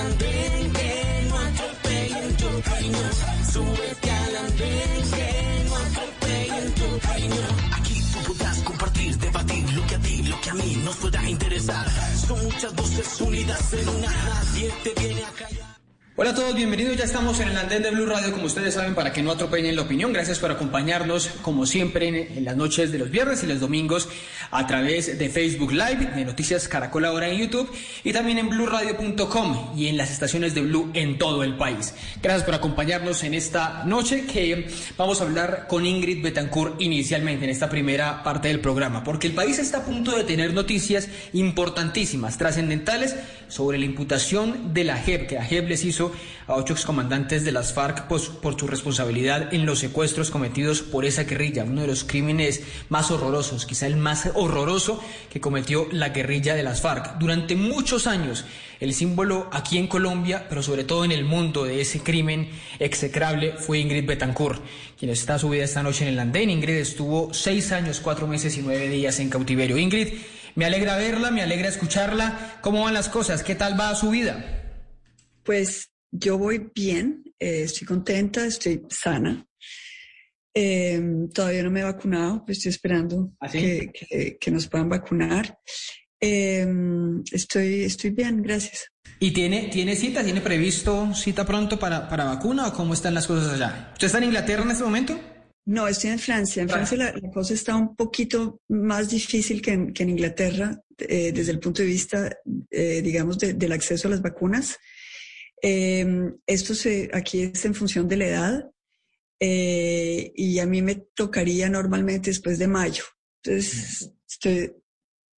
andén, que no atropellen tu cariño. Súbete al andén, que no atropellen tu cariño. Aquí tú podrás compartir, debatir lo que a ti, lo que a mí nos pueda interesar. Son muchas voces unidas en una, nadie te viene a callar. Hola a todos, bienvenidos. Ya estamos en el andén de Blue Radio, como ustedes saben, para que no atropellen la opinión. Gracias por acompañarnos, como siempre, en, las noches de los viernes y los domingos a través de Facebook Live, de Noticias Caracol ahora en YouTube y también en BlueRadio.com y en las estaciones de Blue en todo el país. Gracias por acompañarnos en esta noche que vamos a hablar con Ingrid Betancourt inicialmente en esta primera parte del programa, porque el país está a punto de tener noticias importantísimas, trascendentales sobre la imputación de la JEP, que la JEP les hizo a ocho excomandantes de las FARC pues, por su responsabilidad en los secuestros cometidos por esa guerrilla, uno de los crímenes más horrorosos, quizá el más horroroso que cometió la guerrilla de las FARC. Durante muchos años, el símbolo aquí en Colombia, pero sobre todo en el mundo de ese crimen execrable, fue Ingrid Betancourt, quien está subida esta noche en el andén. Ingrid estuvo seis años, cuatro meses y nueve días en cautiverio. Ingrid, me alegra verla, me alegra escucharla. ¿Cómo van las cosas? ¿Qué tal va su vida? Pues yo voy bien, eh, estoy contenta, estoy sana. Eh, todavía no me he vacunado, pues estoy esperando ¿Ah, sí? que, que, que, nos puedan vacunar. Eh, estoy, estoy bien, gracias. ¿Y tiene, tiene cita, tiene previsto cita pronto para, para vacuna o cómo están las cosas allá? ¿Usted está en Inglaterra en este momento? No, estoy en Francia. En Francia la, la cosa está un poquito más difícil que en, que en Inglaterra eh, desde el punto de vista, eh, digamos, de, del acceso a las vacunas. Eh, esto se, aquí es en función de la edad eh, y a mí me tocaría normalmente después de mayo. Entonces, estoy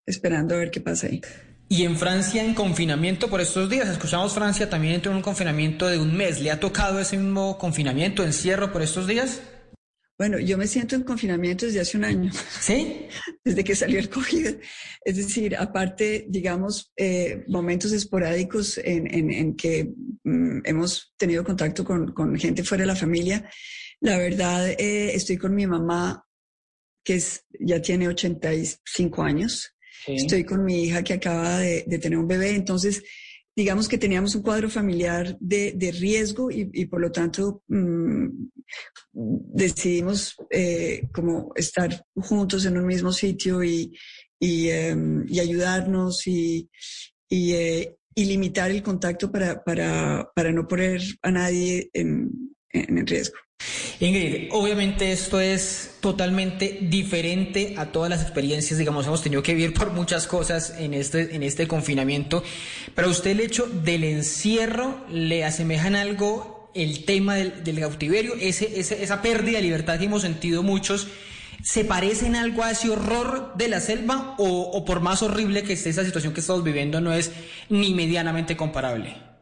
esperando a ver qué pasa ahí. Y en Francia en confinamiento por estos días, escuchamos Francia también entró en un confinamiento de un mes. ¿Le ha tocado ese mismo confinamiento, encierro por estos días? Bueno, yo me siento en confinamiento desde hace un año. ¿Sí? Desde que salió el COVID. Es decir, aparte, digamos, eh, momentos esporádicos en, en, en que mm, hemos tenido contacto con, con, gente fuera de la familia. La verdad, eh, estoy con mi mamá, que es, ya tiene 85 años. Sí. Estoy con mi hija que acaba de, de, tener un bebé. Entonces, digamos que teníamos un cuadro familiar de, de riesgo y, por lo tanto mmm, decidimos eh, como estar juntos en un mismo sitio y, y, eh, y ayudarnos y, eh, y, limitar el contacto para, para, para no poner a nadie en, en riesgo. Ingrid, obviamente esto es totalmente diferente a todas las experiencias, digamos, hemos tenido que vivir por muchas cosas en este, en este confinamiento, pero a usted el hecho del encierro le asemejan algo el tema del, cautiverio, ese, ese, esa pérdida de libertad que hemos sentido muchos, ¿se parece en algo a ese horror de la selva o, o por más horrible que esté esa situación que estamos viviendo no es ni medianamente comparable?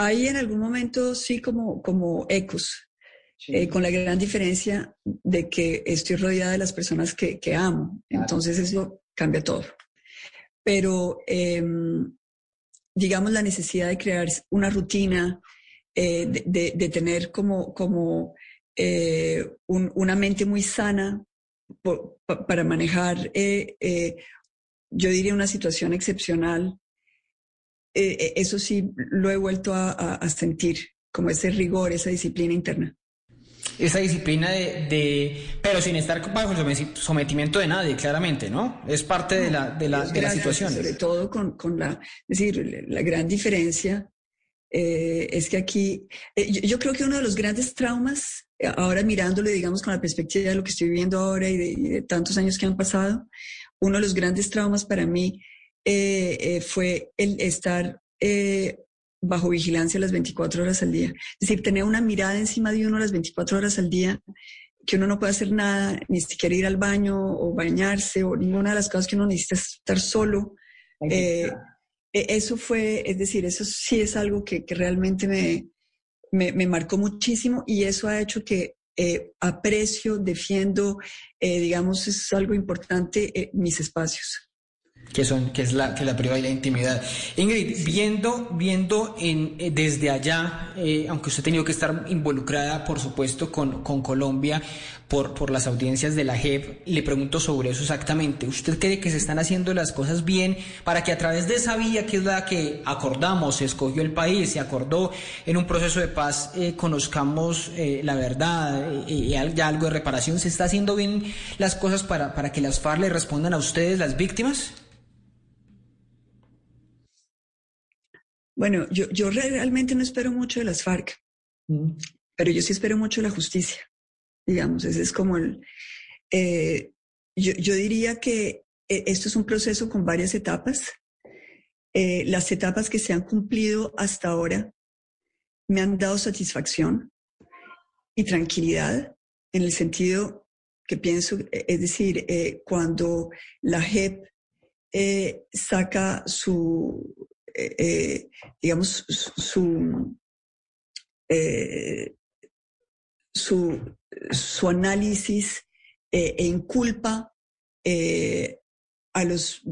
Hay en algún momento sí como, como ecos, Sí. Eh, con la gran diferencia de que estoy rodeada de las personas que, que amo. Claro. Entonces eso cambia todo. Pero eh, digamos la necesidad de crear una rutina, eh, de, de, de, tener como, como eh, un, una mente muy sana por, pa, para manejar, eh, yo diría, una situación excepcional. Eso sí lo he vuelto a, a, a sentir, como ese rigor, esa disciplina interna esa disciplina de, de, pero sin estar bajo el sometimiento de nadie, claramente, ¿no? Es parte de la, de la, de la situación. Sobre todo con, con la, es decir, la gran diferencia eh, es que aquí, eh, yo, yo, creo que uno de los grandes traumas, ahora mirándolo, digamos, con la perspectiva de lo que estoy viviendo ahora y de, y de tantos años que han pasado, uno de los grandes traumas para mí eh, fue el estar bajo vigilancia las 24 horas al día. Es decir, tener una mirada encima de uno las 24 horas al día, que uno no puede hacer nada, ni siquiera ir al baño o bañarse o ninguna de las cosas que uno necesita estar solo. Eh, eso fue, es decir, eso sí es algo que, que realmente me, me, me, marcó muchísimo y eso ha hecho que eh, aprecio, defiendo, eh, digamos, es algo importante, eh, mis espacios. Que son que es la que la privacidad y la intimidad. Ingrid, viendo viendo en eh, desde allá, eh, aunque usted ha tenido que estar involucrada, por supuesto, con, con Colombia por, por las audiencias de la JEP, le pregunto sobre eso exactamente. ¿Usted cree que se están haciendo las cosas bien para que a través de esa vía que es la que acordamos, se escogió el país, se acordó en un proceso de paz, eh, conozcamos la verdad y ya algo de reparación? ¿Se está haciendo bien las cosas para, para que las FARC le respondan a ustedes, las víctimas? Bueno, yo, yo realmente no espero mucho de las FARC, mm. pero yo sí espero mucho de la justicia, digamos, ese es como el... Eh, yo, yo, diría que eh, esto es un proceso con varias etapas. Eh, las etapas que se han cumplido hasta ahora me han dado satisfacción y tranquilidad en el sentido que pienso, es decir, cuando la JEP saca su, eh, eh, digamos, su, eh, su, su, análisis e inculpa a los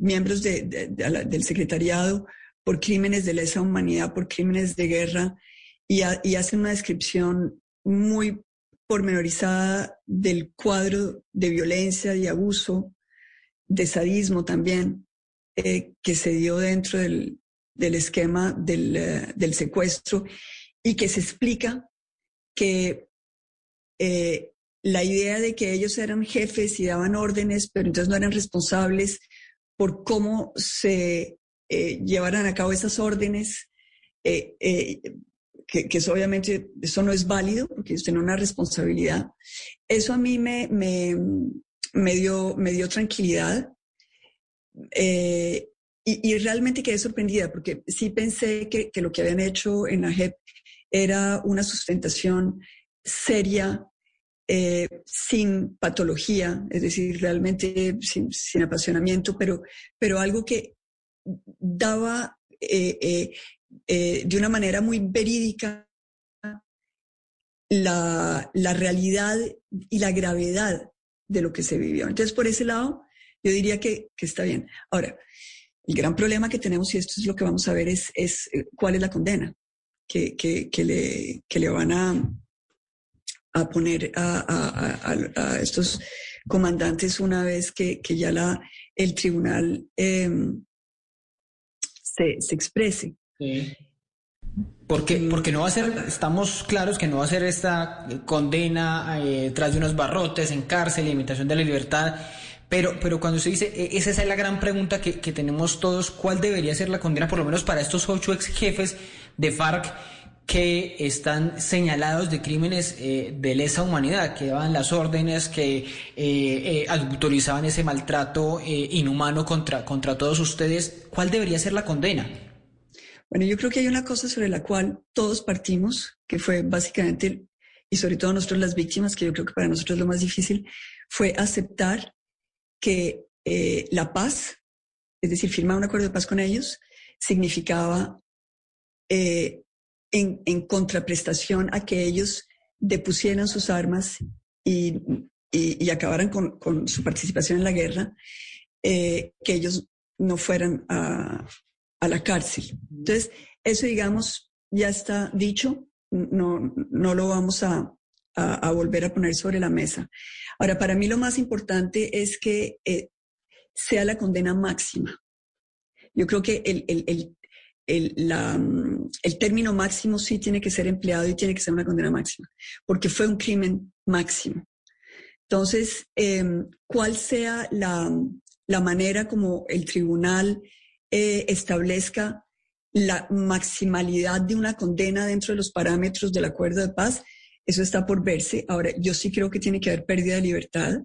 miembros del secretariado por crímenes de lesa humanidad, por crímenes de guerra, y, y hacen una descripción muy pormenorizada del cuadro de violencia, de abuso, de sadismo también, eh, que se dio dentro del, esquema eh, del, secuestro y que se explica que eh, la idea de que ellos eran jefes y daban órdenes, pero entonces no eran responsables por cómo se llevaran a cabo esas órdenes, que, eso obviamente eso no es válido porque ellos tienen una responsabilidad. Eso a mí me, me, dio, me dio tranquilidad eh, y, realmente quedé sorprendida porque sí pensé que, lo que habían hecho en la JEP era una sustentación seria, eh, sin patología, es decir, realmente sin, apasionamiento, pero, pero algo que daba eh, de una manera muy verídica la, la realidad y la gravedad de lo que se vivió. Entonces, por ese lado, yo diría que, está bien. Ahora, el gran problema que tenemos, y esto es lo que vamos a ver, es, es eh, cuál es la condena que, le, le van a, a poner a, estos comandantes una vez que, ya la, el tribunal em, se, exprese. Porque, porque no va a ser, estamos claros que no va a ser esta condena eh, tras de unos barrotes en cárcel, limitación de la libertad, pero, pero cuando usted dice, e, esa es la gran pregunta que, tenemos todos, ¿cuál debería ser la condena, por lo menos para estos ocho ex jefes de FARC que están señalados de crímenes eh, de lesa humanidad, que daban las órdenes, que eh, eh, autorizaban ese maltrato inhumano contra, contra todos ustedes? ¿Cuál debería ser la condena? Bueno, yo creo que hay una cosa sobre la cual todos partimos, que fue básicamente, y sobre todo nosotros las víctimas, que yo creo que para nosotros lo más difícil, fue aceptar que eh, la paz, es decir, firmar un acuerdo de paz con ellos, significaba eh, en, contraprestación a que ellos depusieran sus armas y, acabaran con, su participación en la guerra, eh, que ellos no fueran a, la cárcel. Entonces, eso, digamos, ya está dicho, no, no lo vamos a, a, volver a poner sobre la mesa. Ahora, para mí lo más importante es que eh, sea la condena máxima. Yo creo que el, el, el, mm, el, término máximo sí tiene que ser empleado y tiene que ser una condena máxima, porque fue un crimen máximo. Entonces, em, ¿cuál sea la, la, manera como el tribunal eh, establezca la maximalidad de una condena dentro de los parámetros del acuerdo de paz? Eso está por verse. Ahora, yo sí creo que tiene que haber pérdida de libertad.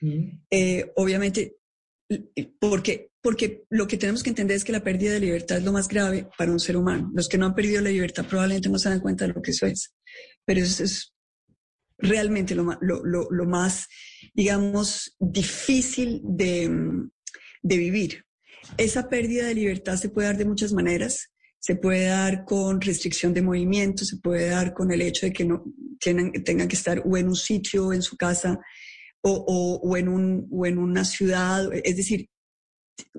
Mm. Eh, obviamente, porque, porque lo que tenemos que entender es que la pérdida de libertad es lo más grave para un ser humano. Los que no han perdido la libertad probablemente no se dan cuenta de lo que eso es. Pero eso es realmente lo, lo, lo, más, digamos, difícil de, de vivir. Esa pérdida de libertad se puede dar de muchas maneras se puede dar con restricción de movimiento, se puede dar con el hecho de que no tengan, tengan que estar o en un sitio, en su casa, o, o, en un, o en una ciudad. Es decir,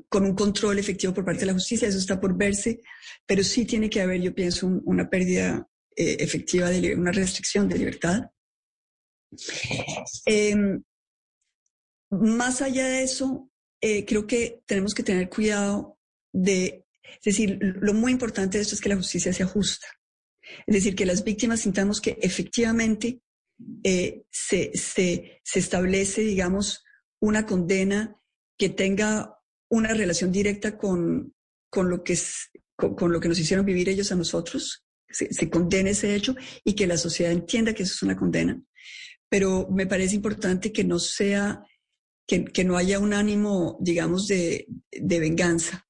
con un control efectivo por parte de la justicia, eso está por verse, pero sí tiene que haber, yo pienso, una pérdida eh, efectiva de una restricción de libertad. Em, más allá de eso, eh, creo que tenemos que tener cuidado de, es decir, lo muy importante de esto es que la justicia sea justa. Es decir, que las víctimas sintamos que efectivamente eh, se, establece, digamos, una condena que tenga una relación directa con, con lo, que con, lo que nos hicieron vivir ellos a nosotros, se, se condene ese hecho y que la sociedad entienda que eso es una condena. Pero me parece importante que no sea, que, no haya un ánimo, digamos, de venganza.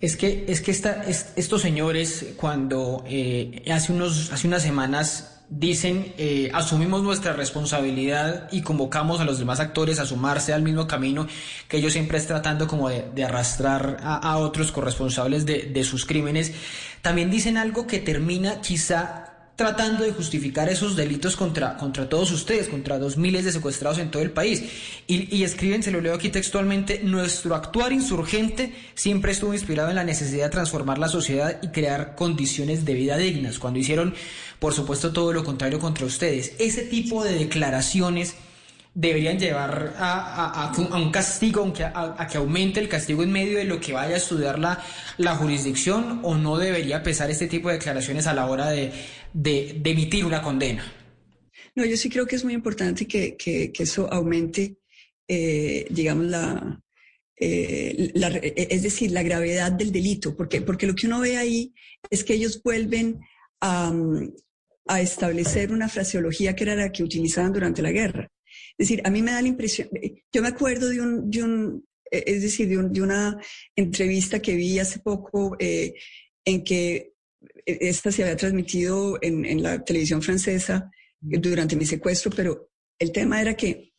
Es que, es que esta, estos señores, cuando eh, hace, unos, hace unas semanas dicen, eh, asumimos nuestra responsabilidad y convocamos a los demás actores a sumarse al mismo camino que ellos siempre están tratando como de, arrastrar a, otros corresponsables de, de sus crímenes, también dicen algo que termina quizá tratando de justificar esos delitos contra, contra todos ustedes, contra dos miles de secuestrados en todo el país. Y, y, escriben, se lo leo aquí textualmente, nuestro actuar insurgente siempre estuvo inspirado en la necesidad de transformar la sociedad y crear condiciones de vida dignas, cuando hicieron, por supuesto, todo lo contrario contra ustedes. Ese tipo de declaraciones deberían llevar a, un castigo, a, que aumente el castigo en medio de lo que vaya a estudiar la, la jurisdicción o no debería pesar este tipo de declaraciones a la hora de, de, emitir una condena. No, yo sí creo que es muy importante que, que, eso aumente, eh, digamos, la, eh, la, es decir, la gravedad del delito, porque, porque lo que uno ve ahí es que ellos vuelven a, a establecer una fraseología que era la que utilizaban durante la guerra. Es decir, a mí me da la impresión, yo me acuerdo de un, de un es decir, de, de, una entrevista que vi hace poco eh, en que esta se había transmitido en, en, la televisión francesa durante mi secuestro, pero el tema era que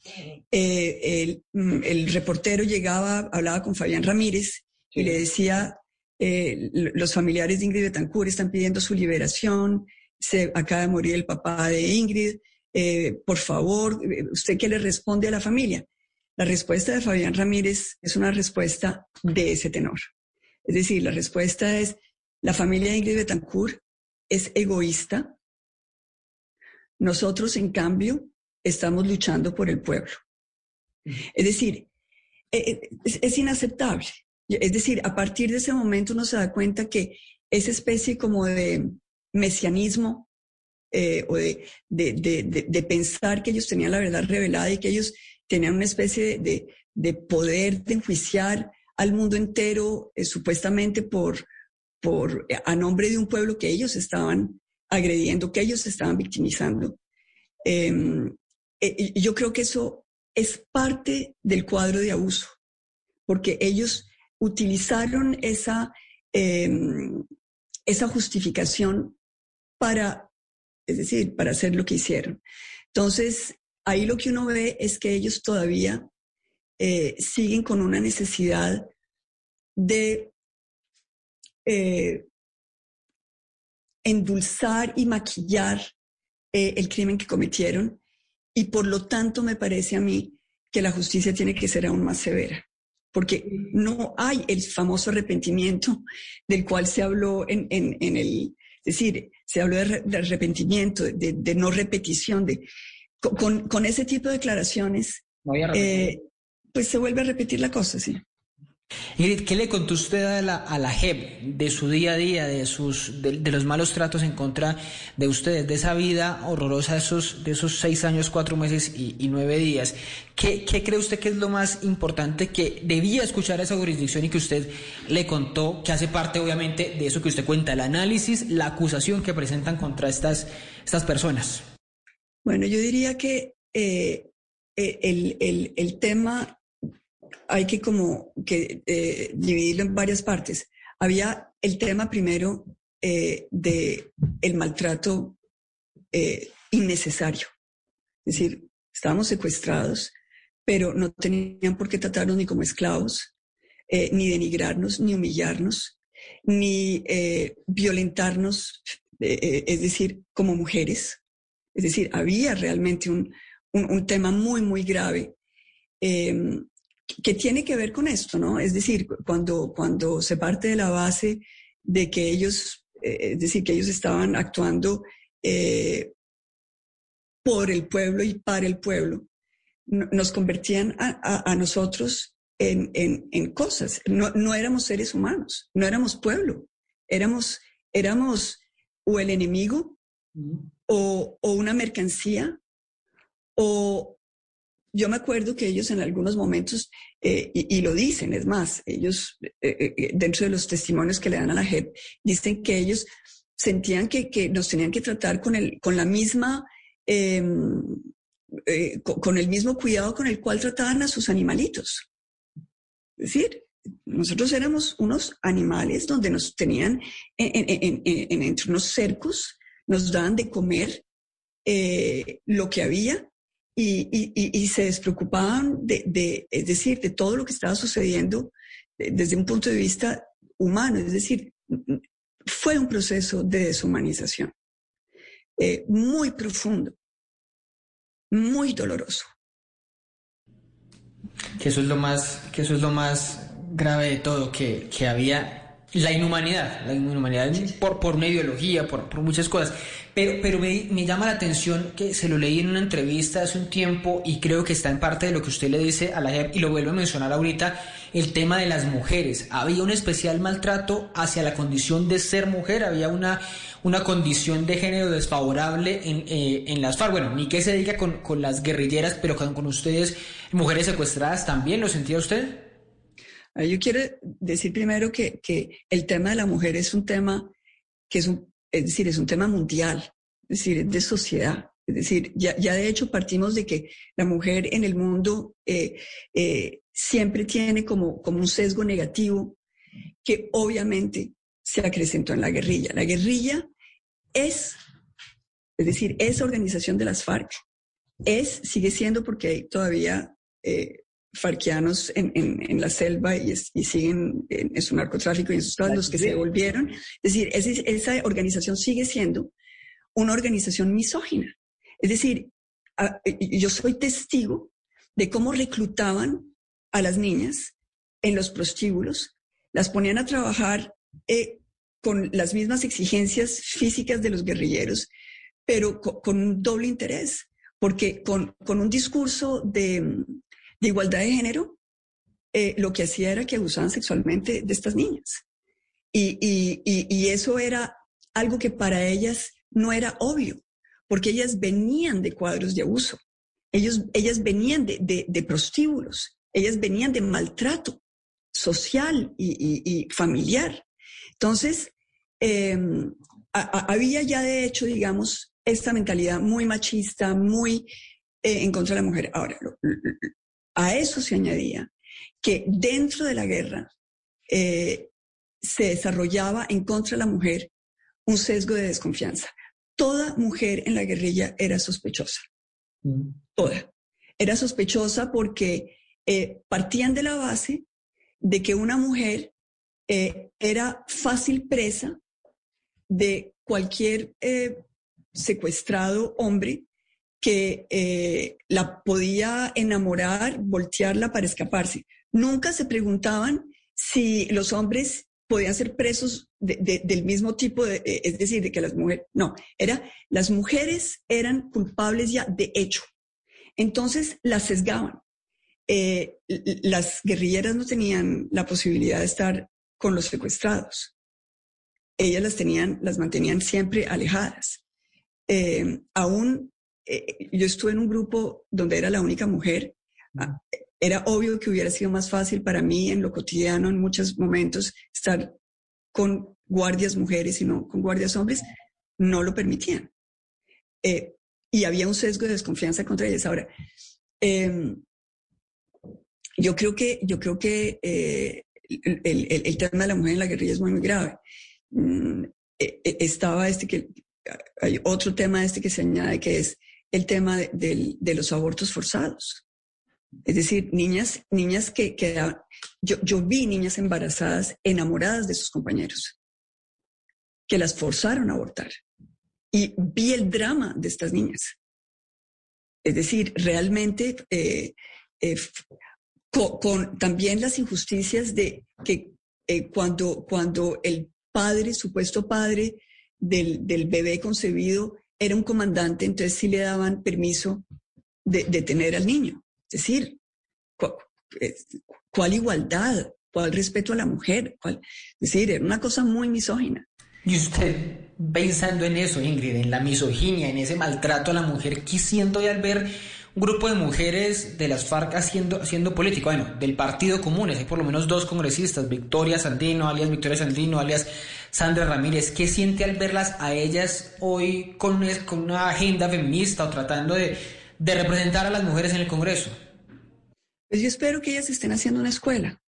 eh, el, mm, el, reportero llegaba, hablaba con Fabián Ramírez y le decía, eh, los familiares de Ingrid Betancourt están pidiendo su liberación, se acaba de morir el papá de Ingrid, eh, por favor, ¿usted qué le responde a la familia? La respuesta de Fabián Ramírez es una respuesta de ese tenor. Es decir, la respuesta es, la familia de Ingrid Betancourt es egoísta. Nosotros, en cambio, estamos luchando por el pueblo. Es decir, eh, eh, es, inaceptable. Es decir, a partir de ese momento uno se da cuenta que esa especie como de mesianismo eh, o de, de, pensar que ellos tenían la verdad revelada y que ellos tenían una especie de, poder de enjuiciar al mundo entero supuestamente por, por, a nombre de un pueblo que ellos estaban agrediendo, que ellos estaban victimizando. Em, eh, yo creo que eso es parte del cuadro de abuso, porque ellos utilizaron esa, em, esa justificación para, es decir, para hacer lo que hicieron. Entonces, ahí lo que uno ve es que ellos todavía eh, siguen con una necesidad de eh, endulzar y maquillar eh, el crimen que cometieron y por lo tanto me parece a mí que la justicia tiene que ser aún más severa, porque no hay el famoso arrepentimiento del cual se habló en, el, es decir, se habló de, arrepentimiento, de, no repetición, de, con, ese tipo de declaraciones, eh, pues se vuelve a repetir la cosa, sí. Ingrid, ¿qué le contó usted a la, a de su día a día, de, sus, de, los malos tratos en contra de ustedes, de esa vida horrorosa de esos, de esos seis años, cuatro meses y, nueve días? ¿Qué, ¿Qué, cree usted que es lo más importante que debía escuchar a esa jurisdicción y que usted le contó, que hace parte obviamente de eso que usted cuenta, el análisis, la acusación que presentan contra estas, estas personas? Bueno, yo diría que eh, eh, el, el tema hay que como eh, dividirlo en varias partes. Había el tema primero eh, de el maltrato eh, innecesario. Es decir, estábamos secuestrados, pero no tenían por qué tratarnos ni como esclavos, ni denigrarnos, ni humillarnos, ni violentarnos, es decir, como mujeres. Es decir, había realmente un, un, un tema muy, muy grave que tiene que ver con esto, ¿no? Es decir, cuando, cuando se parte de la base de que ellos, eh, es decir, que ellos estaban actuando eh, por el pueblo y para el pueblo, nos convertían a, nosotros en, en, cosas. No, no, éramos seres humanos, no éramos pueblo, éramos, éramos o el enemigo o, o una mercancía o, yo me acuerdo que ellos en algunos momentos, eh, y, lo dicen, es más, ellos, eh, eh, dentro de los testimonios que le dan a la JEP, dicen que ellos sentían que, que nos tenían que tratar con, el, con la misma, em, con, el mismo cuidado con el cual trataban a sus animalitos. Es decir, nosotros éramos unos animales donde nos tenían en, entre unos cercos, nos daban de comer lo que había y, se despreocupaban de, es decir, de todo lo que estaba sucediendo eh, desde un punto de vista humano, es decir, fue un proceso de deshumanización eh, muy profundo, muy doloroso. Que eso es lo más, que eso es lo más grave de todo, que, que había la inhumanidad, la inhumanidad por, por una ideología, por, por muchas cosas. Pero, pero me, me, llama la atención que se lo leí en una entrevista hace un tiempo y creo que está en parte de lo que usted le dice a la JEP y lo vuelvo a mencionar ahorita, el tema de las mujeres. Había un especial maltrato hacia la condición de ser mujer, había una, una condición de género desfavorable en, eh, en las FARC. Bueno, ni que se diga con, con las guerrilleras, pero con, con ustedes, mujeres secuestradas, ¿también lo sentía usted? Yo quiero decir primero que, que, el tema de la mujer es un tema que es un, es decir, es un tema mundial, es decir, es de sociedad. Es decir, ya, ya de hecho partimos de que la mujer en el mundo eh, eh, siempre tiene como, como un sesgo negativo que obviamente se acrecentó en la guerrilla. La guerrilla es, es decir, es organización de las FARC, es, sigue siendo porque hay todavía eh, farquianos en, en, la selva y, siguen en, su narcotráfico y en sus cosas, los que se volvieron. Es decir, esa organización sigue siendo una organización misógina. Es decir, yo soy testigo de cómo reclutaban a las niñas en los prostíbulos, las ponían a trabajar eh, con las mismas exigencias físicas de los guerrilleros, pero con, un doble interés, porque con, con un discurso de, de igualdad de género, eh, lo que hacía era que abusaban sexualmente de estas niñas. Y, y, eso era algo que para ellas no era obvio, porque ellas venían de cuadros de abuso, Ellos, ellas venían de, de, prostíbulos, ellas venían de maltrato social y, familiar. Entonces, em, había ya de hecho, digamos, esta mentalidad muy machista, muy eh, en contra de la mujer. Ahora, a eso se añadía que dentro de la guerra eh, se desarrollaba en contra de la mujer un sesgo de desconfianza. Toda mujer en la guerrilla era sospechosa. Mm. Toda. Era sospechosa porque eh, partían de la base de que una mujer eh, era fácil presa de cualquier secuestrado hombre que eh, la podía enamorar, voltearla para escaparse. Nunca se preguntaban si los hombres podían ser presos del mismo tipo, de, eh, es decir, de que las mujeres, no, era, las mujeres eran culpables ya de hecho. Entonces las sesgaban. Eh, las guerrilleras no tenían la posibilidad de estar con los secuestrados. Ellas las tenían, las mantenían siempre alejadas. aún eh, yo estuve en un grupo donde era la única mujer. Ah, era obvio que hubiera sido más fácil para mí en lo cotidiano, en muchos momentos, estar con guardias mujeres y no con guardias hombres. No lo permitían. Eh, y había un sesgo de desconfianza contra ellas. Ahora, em, yo creo que, yo creo que eh, el, tema de la mujer en la guerrilla es muy, muy grave. Mm, estaba este que, hay otro tema este que se añade que es el tema de, los abortos forzados. Es decir, niñas, niñas que yo vi niñas embarazadas enamoradas de sus compañeros, que las forzaron a abortar. Y vi el drama de estas niñas. Es decir, realmente eh, eh, con, también las injusticias de que eh, cuando, cuando el padre, supuesto padre del, del, bebé concebido, era un comandante, entonces sí le daban permiso de, de tener al niño. Es decir, ¿cuál igualdad? ¿Cuál respeto a la mujer? ¿Cuál? Es decir, era una cosa muy misógina. Y usted, pensando en eso, Ingrid, en la misoginia, en ese maltrato a la mujer, ¿qué siento al ver un grupo de mujeres de las FARC haciendo, haciendo política? Bueno, del Partido Comunes, hay por lo menos dos congresistas, Victoria Sandino, alias Victoria Sandino, alias Sandra Ramírez. ¿Qué siente al verlas a ellas hoy con, una agenda feminista o tratando de, representar a las mujeres en el Congreso? Pues yo espero que ellas estén haciendo una escuela.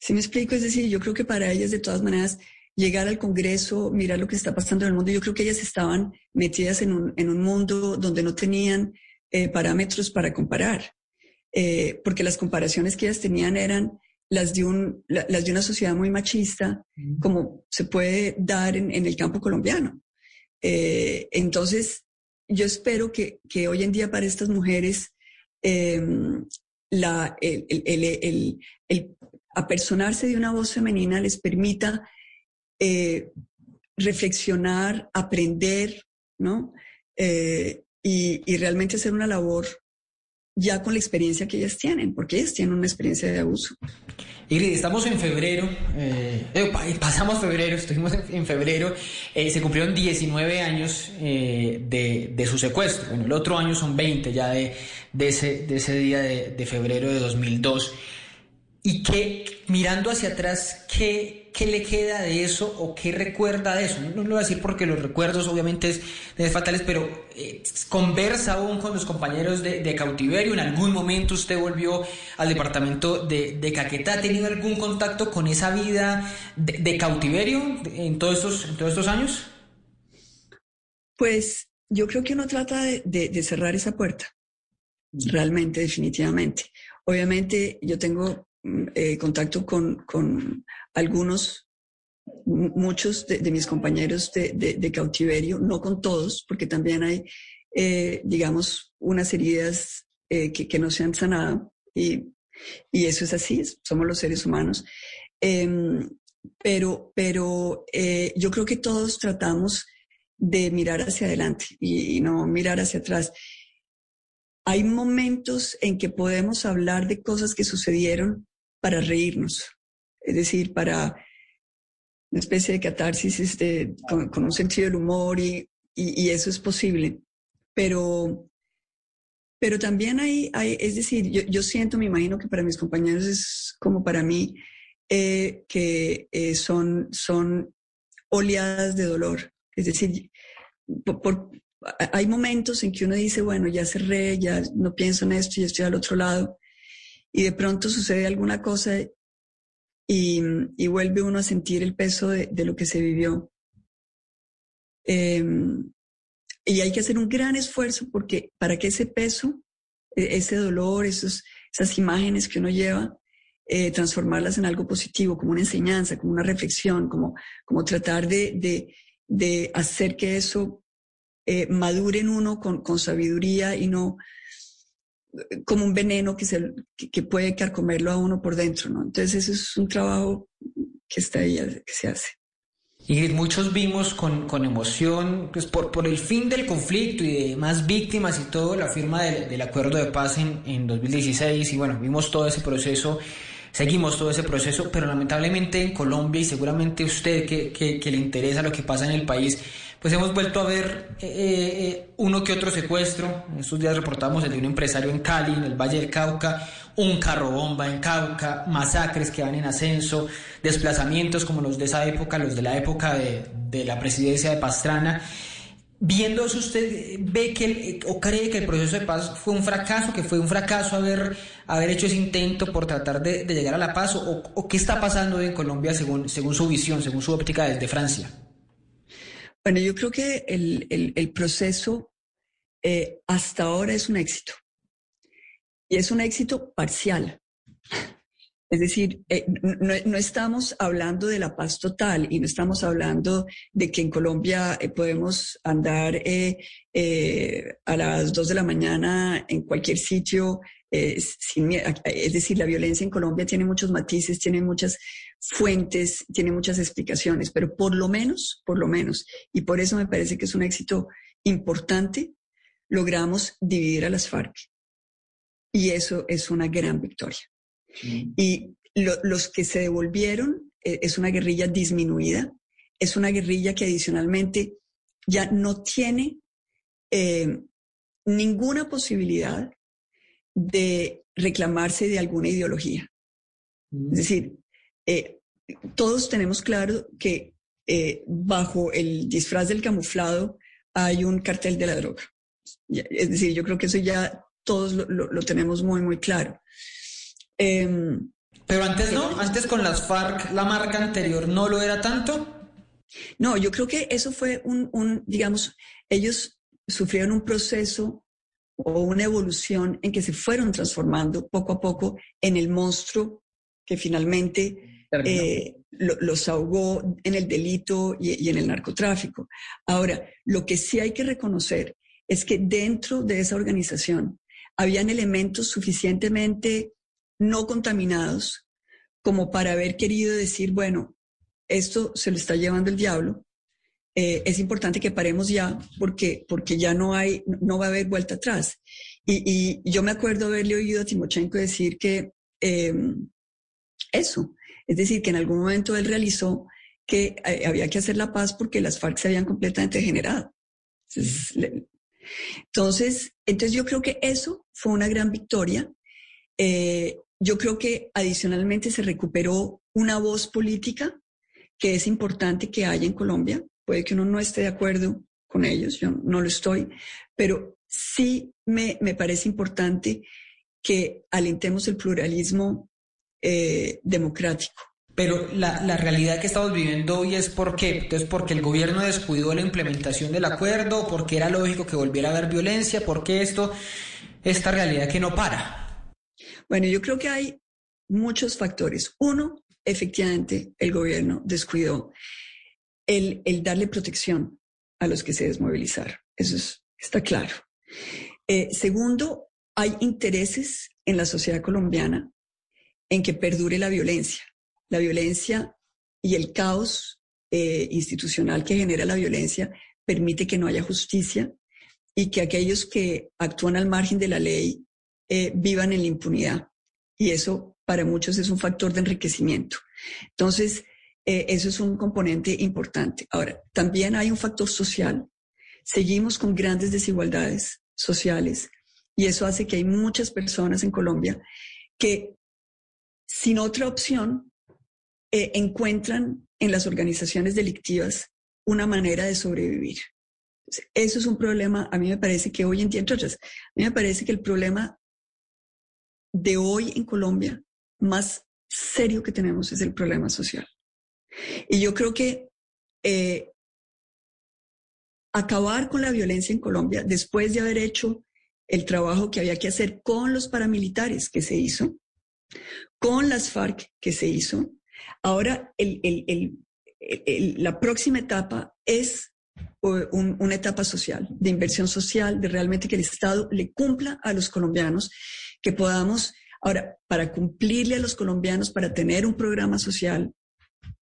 Si me explico, es decir, yo creo que para ellas de todas maneras llegar al Congreso, mirar lo que está pasando en el mundo, yo creo que ellas estaban metidas en un, en un mundo donde no tenían eh, parámetros para comparar, eh, porque las comparaciones que ellas tenían eran las de, un, las de una sociedad muy machista, como se puede dar en, en el campo colombiano. Eh, entonces, yo espero que, que, hoy en día para estas mujeres em, la, el, el, el, apersonarse de una voz femenina les permita eh, reflexionar, aprender, ¿no? Eh, y, y, realmente hacer una labor ya con la experiencia que ellas tienen, porque ellas tienen una experiencia de abuso. Ingrid, estamos en febrero, eh, pasamos febrero, estuvimos en, febrero, eh, se cumplieron 19 años eh, de, su secuestro, bueno, el otro año son 20 ya de, ese, de ese día de, de febrero de 2002. Y que mirando hacia atrás, ¿qué, ¿qué le queda de eso o qué recuerda de eso? No, lo voy a decir porque los recuerdos obviamente es, es fatales, pero eh, conversa aún con los compañeros de, de, cautiverio. ¿En algún momento usted volvió al departamento de, de Caquetá? ¿Ha tenido algún contacto con esa vida de, de cautiverio en todos, estos, en todos estos años? Pues yo creo que uno trata de cerrar esa puerta, realmente, definitivamente. Obviamente yo tengo eh, contacto con, con, algunos, muchos de, mis compañeros de, cautiverio, no con todos, porque también hay, eh, digamos, unas heridas eh, que, que, no se han sanado y, y, eso es así, somos los seres humanos. Em, pero pero yo creo que todos tratamos de mirar hacia adelante y no mirar hacia atrás hay momentos en que podemos hablar de cosas que sucedieron para reírnos, es decir, para una especie de catarsis este, con, con, un sentido del humor y, y, y, eso es posible. Pero, pero también hay, hay es decir, yo, yo, siento, me imagino que para mis compañeros es como para mí, eh, que eh, son, son oleadas de dolor. Es decir, por, por, hay momentos en que uno dice, bueno, ya cerré, ya no pienso en esto, ya estoy al otro lado y de pronto sucede alguna cosa y, y vuelve uno a sentir el peso de, de lo que se vivió. Eh, y hay que hacer un gran esfuerzo porque para que ese peso, e, ese dolor, esos, esas imágenes que uno lleva, eh, transformarlas en algo positivo, como una enseñanza, como una reflexión, como, como tratar de, de, de hacer que eso eh, madure en uno con, con sabiduría y no, como un veneno que, se, que, que puede carcomerlo a uno por dentro, ¿no? Entonces eso es un trabajo que está ahí, que se hace. Y muchos vimos con, con emoción, pues por, por, el fin del conflicto y de más víctimas y todo, la firma del, del acuerdo de paz en, en 2016 y bueno, vimos todo ese proceso seguimos todo ese proceso, pero lamentablemente en Colombia y seguramente usted que, que, que, le interesa lo que pasa en el país, pues hemos vuelto a ver eh, eh, uno que otro secuestro. En estos días reportamos el de un empresario en Cali, en el Valle del Cauca, un carro bomba en Cauca, masacres que van en ascenso, desplazamientos como los de esa época, los de la época de, de la presidencia de Pastrana. Viendo eso, ¿usted ve que o cree que el proceso de paz fue un fracaso, que fue un fracaso haber, haber hecho ese intento por tratar de, de llegar a la paz? O, o, qué está pasando en Colombia según, según su visión, según su óptica desde Francia? Bueno, yo creo que el, proceso eh, hasta ahora es un éxito. Y es un éxito parcial. Es decir, eh, no, estamos hablando de la paz total y no estamos hablando de que en Colombia eh, podemos andar eh, a las dos de la mañana en cualquier sitio sin Es decir, la violencia en Colombia tiene muchos matices, tiene muchas fuentes, tiene muchas explicaciones, pero por lo menos, por lo menos, y por eso me parece que es un éxito importante, logramos dividir a las FARC. Y eso es una gran victoria. Y los que se devolvieron eh, es una guerrilla disminuida, es una guerrilla que adicionalmente ya no tiene eh, ninguna posibilidad de reclamarse de alguna ideología. Es decir, eh, todos tenemos claro que bajo el disfraz del camuflado hay un cartel de la droga. Es decir, yo creo que eso ya todos lo tenemos muy, muy claro. Em, Pero antes no, antes con las FARC la marca anterior no lo era tanto. No, yo creo que eso fue un, digamos, ellos sufrieron un proceso o una evolución en que se fueron transformando poco a poco en el monstruo que finalmente eh, los ahogó en el delito y, y, en el narcotráfico. Ahora, lo que sí hay que reconocer es que dentro de esa organización habían elementos suficientemente no contaminados como para haber querido decir, bueno, esto se lo está llevando el diablo, eh, es importante que paremos ya porque, porque ya no hay, no va a haber vuelta atrás. Y, yo me acuerdo haberle oído a Timochenko decir que em, eso, es decir, que en algún momento él realizó que eh, había que hacer la paz porque las FARC se habían completamente generado. Entonces, entonces, yo creo que eso fue una gran victoria. Eh, yo creo que adicionalmente se recuperó una voz política que es importante que haya en Colombia. Puede que uno no esté de acuerdo con ellos, yo no lo estoy, pero sí me, parece importante que alentemos el pluralismo eh, democrático. Pero la, la, realidad que estamos viviendo hoy es por qué. Entonces, porque el gobierno descuidó la implementación del acuerdo, porque era lógico que volviera a haber violencia, porque esto, esta realidad que no para. Bueno, yo creo que hay muchos factores. Uno, efectivamente, el gobierno descuidó el, darle protección a los que se desmovilizaron. Eso está claro. Eh, segundo, hay intereses en la sociedad colombiana en que perdure la violencia. La violencia y el caos eh, institucional que genera la violencia permite que no haya justicia y que aquellos que actúan al margen de la ley eh, vivan en la impunidad. Y eso para muchos es un factor de enriquecimiento. Entonces, eh, eso es un componente importante. Ahora, también hay un factor social. Seguimos con grandes desigualdades sociales y eso hace que hay muchas personas en Colombia que sin otra opción eh, encuentran en las organizaciones delictivas una manera de sobrevivir. Eso es un problema, a mí me parece que hoy en día, entre otras, a mí me parece que el problema de hoy en Colombia más serio que tenemos es el problema social. Y yo creo que eh, acabar con la violencia en Colombia, después de haber hecho el trabajo que había que hacer con los paramilitares que se hizo, con las FARC que se hizo, ahora la próxima etapa es una etapa social, de inversión social, de realmente que el Estado le cumpla a los colombianos que podamos, ahora, para cumplirle a los colombianos, para tener un programa social,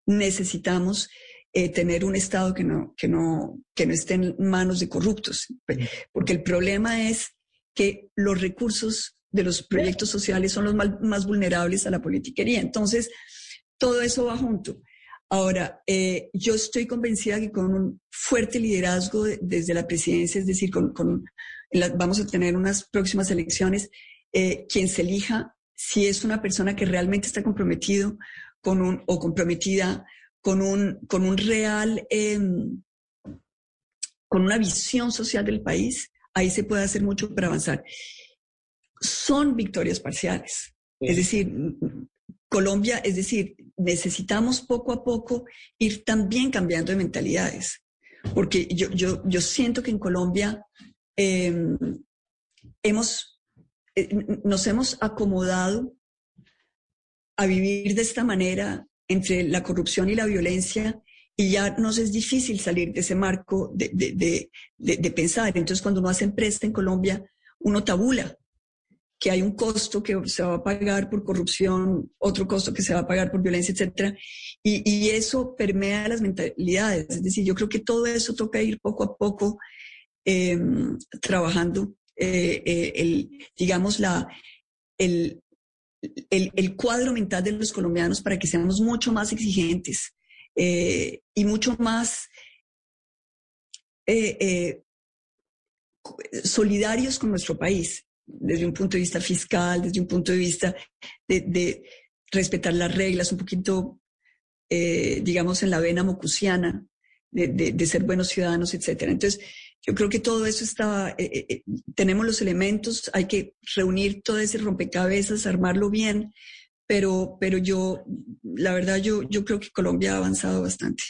necesitamos eh, tener un Estado que no, que, no, que no esté en manos de corruptos, porque el problema es que los recursos de los proyectos sociales son los más, vulnerables a la politiquería. Entonces, todo eso va junto. Ahora, eh, yo estoy convencida que con un fuerte liderazgo desde la presidencia, es decir, con, vamos a tener unas próximas elecciones, eh, quien se elija, si es una persona que realmente está comprometido con un, o comprometida con un, con un real, em, con una visión social del país, ahí se puede hacer mucho para avanzar. Son victorias parciales. Es decir, Colombia, es decir, necesitamos poco a poco ir también cambiando de mentalidades, porque yo, yo, yo siento que en Colombia em, hemos eh, nos hemos acomodado a vivir de esta manera entre la corrupción y la violencia y ya nos es difícil salir de ese marco de, de, de, pensar. Entonces, cuando uno hace empresa en Colombia, uno tabula que hay un costo que se va a pagar por corrupción, otro costo que se va a pagar por violencia, etcétera, y, eso permea las mentalidades. Es decir, yo creo que todo eso toca ir poco a poco em, trabajando, eh, eh, el, digamos, la, el, el, el, cuadro mental de los colombianos para que seamos mucho más exigentes eh, y mucho más solidarios con nuestro país desde un punto de vista fiscal, desde un punto de vista de, respetar las reglas, un poquito, eh, digamos, en la vena mocusiana, de, ser buenos ciudadanos, etcétera. Entonces, yo creo que todo eso está, eh, eh, tenemos los elementos, hay que reunir todo ese rompecabezas, armarlo bien, pero, pero yo, la verdad, yo, yo creo que Colombia ha avanzado bastante.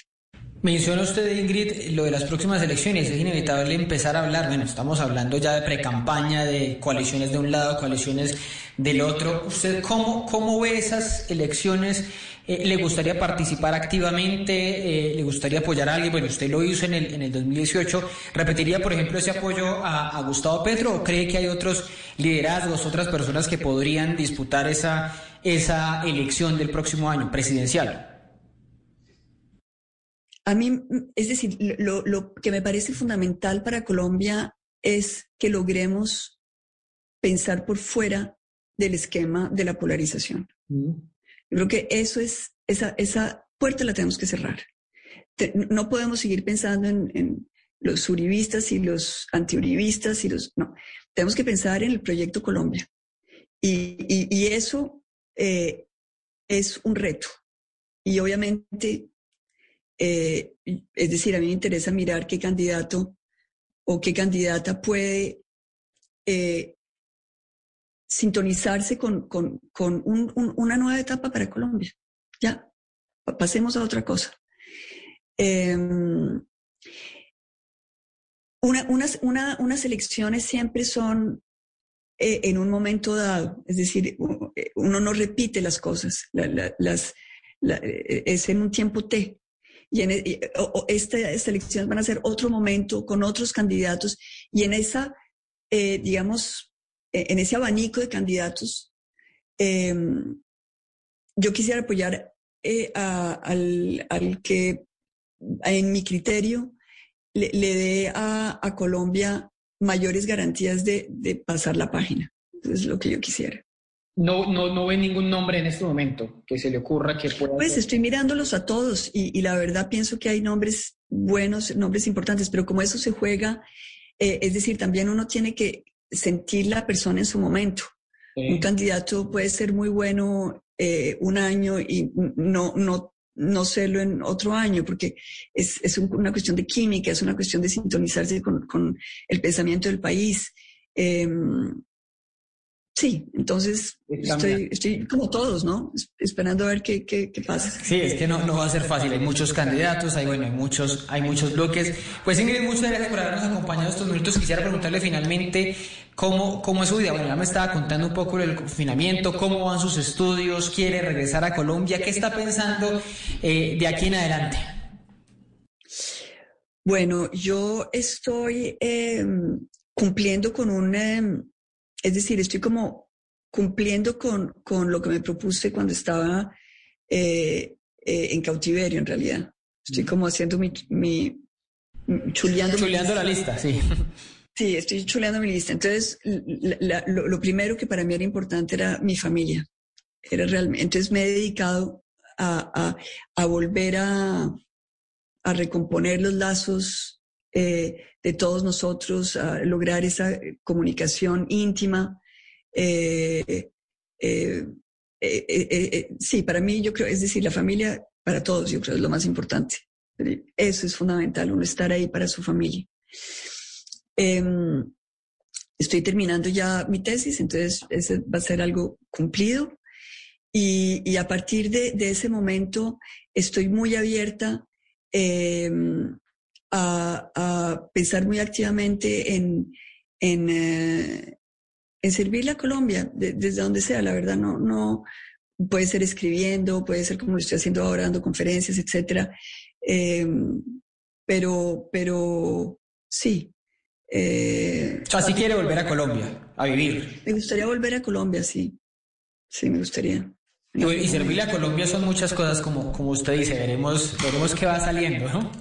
Menciona usted, Ingrid, lo de las próximas elecciones. Es inevitable empezar a hablar. Bueno, estamos hablando ya de precampaña, de coaliciones de un lado, coaliciones del otro. ¿Usted cómo, cómo ve esas elecciones? Eh, ¿Le gustaría participar activamente? Eh, ¿Le gustaría apoyar a alguien? Bueno, usted lo hizo en el, en el 2018. ¿Repetiría, por ejemplo, ese apoyo a, a Gustavo Petro o cree que hay otros liderazgos, otras personas que podrían disputar esa, esa elección del próximo año presidencial? A mí, es decir, lo, que me parece fundamental para Colombia es que logremos pensar por fuera del esquema de la polarización. Mm. Creo que eso es, esa, esa puerta la tenemos que cerrar. no podemos seguir pensando en, los uribistas y los antiuribistas y los... No, tenemos que pensar en el proyecto Colombia. Y, eso eh, es un reto. Y obviamente eh, es decir, a mí me interesa mirar qué candidato o qué candidata puede eh, sintonizarse con, una nueva etapa para Colombia. Ya, pasemos a otra cosa. Em, unas, elecciones siempre son eh, en un momento dado, es decir, uno no repite las cosas, es en un tiempo T. Y, en, e, estas elecciones van a ser otro momento con otros candidatos y en esa, eh, digamos, e, en ese abanico de candidatos, em, yo quisiera apoyar eh, al, al, que, en mi criterio, le, dé a, Colombia mayores garantías de, de pasar la página. Es lo que yo quisiera. No, no, no ve ningún nombre en este momento que se le ocurra que pueda. Pues estoy mirándolos a todos y, la verdad pienso que hay nombres buenos, nombres importantes, pero como eso se juega, eh, es decir, también uno tiene que sentir la persona en su momento. Un candidato puede ser muy bueno eh, un año y no, no, no serlo en otro año, porque es, es una cuestión de química, es una cuestión de sintonizarse con, con el pensamiento del país. Eh, Sí, entonces estoy, estoy, como todos, ¿no? Esperando a ver qué, qué, qué, pasa. Sí, es que no, no va a ser fácil. Hay muchos candidatos, hay, bueno, hay muchos, hay muchos bloques. Pues Ingrid, muchas gracias por habernos acompañado estos minutos. Quisiera preguntarle finalmente cómo, cómo es su vida. Bueno, ya me estaba contando un poco del confinamiento, cómo van sus estudios, quiere regresar a Colombia. ¿Qué está pensando eh, de aquí en adelante? Bueno, yo estoy em, cumpliendo con un em, es decir, estoy como cumpliendo con, con lo que me propuse cuando estaba eh, eh, en cautiverio, en realidad. Estoy como haciendo mi... mi chuleando, chuleando la lista, sí. Sí, estoy chuleando mi lista. Entonces, lo, primero que para mí era importante era mi familia. Era realmente, entonces me he dedicado a, a, a volver a, a recomponer los lazos eh, de todos nosotros, lograr esa comunicación íntima. Eh, eh, sí, para mí yo creo, es decir, la familia, para todos yo creo es lo más importante. Eso es fundamental, uno estar ahí para su familia. Em, estoy terminando ya mi tesis, entonces ese va a ser algo cumplido. Y, a partir de, de, ese momento estoy muy abierta eh, a, pensar muy activamente en, en, eh, en servirle a Colombia, desde donde sea. La verdad, no, no, puede ser escribiendo, puede ser como lo estoy haciendo ahora, dando conferencias, etcétera. Eh, pero, pero sí. Eh, o sea, si quiere volver a Colombia, a vivir. Me gustaría volver a Colombia, sí. Sí, me gustaría. Y, servirle a Colombia son muchas cosas, como, como usted dice, veremos, veremos qué va saliendo, ¿no?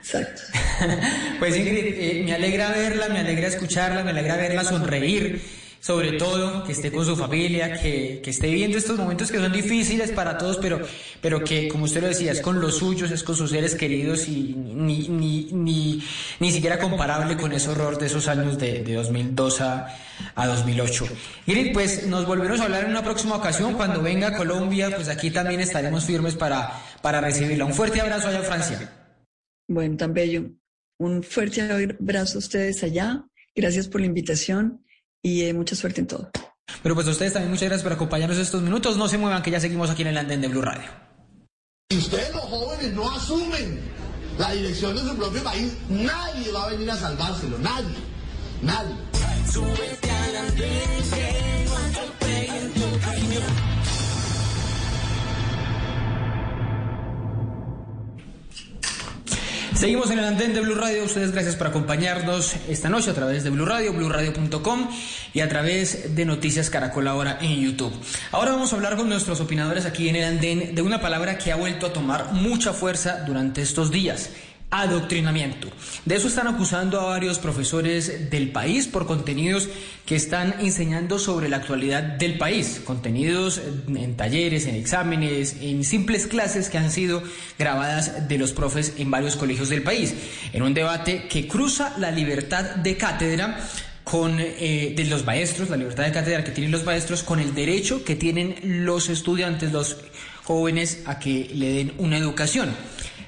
Exacto. pues Ingrid, eh, me alegra verla, me alegra escucharla, me alegra verla sonreír sobre todo, que esté con su familia, que, que, esté viviendo estos momentos que son difíciles para todos, pero, pero que, como usted lo decía, es con los suyos, es con sus seres queridos y ni, ni, ni, ni siquiera comparable con ese horror de esos años de, de 2002 a, a 2008. Ingrid, pues nos volveremos a hablar en una próxima ocasión. Cuando venga a Colombia, pues aquí también estaremos firmes para, para recibirla. Un fuerte abrazo allá en Francia. Bueno, tan bello. Un fuerte abrazo a ustedes allá. Gracias por la invitación y eh, mucha suerte en todo. Pero pues a ustedes también muchas gracias por acompañarnos estos minutos. No se muevan que ya seguimos aquí en el andén de Blue Radio. Si ustedes los jóvenes no asumen la dirección de su propio país, nadie va a venir a salvárselo, nadie, nadie. al andén, Seguimos en el andén de Blue Radio. Ustedes gracias por acompañarnos esta noche a través de Blue Radio, BlueRadio.com y a través de Noticias Caracol ahora en YouTube. Ahora vamos a hablar con nuestros opinadores aquí en el andén de una palabra que ha vuelto a tomar mucha fuerza durante estos días adoctrinamiento. De eso están acusando a varios profesores del país por contenidos que están enseñando sobre la actualidad del país, contenidos en talleres, en exámenes, en simples clases que han sido grabadas de los profes en varios colegios del país, en un debate que cruza la libertad de cátedra con eh, de los maestros, la libertad de cátedra que tienen los maestros, con el derecho que tienen los estudiantes, los jóvenes, a que le den una educación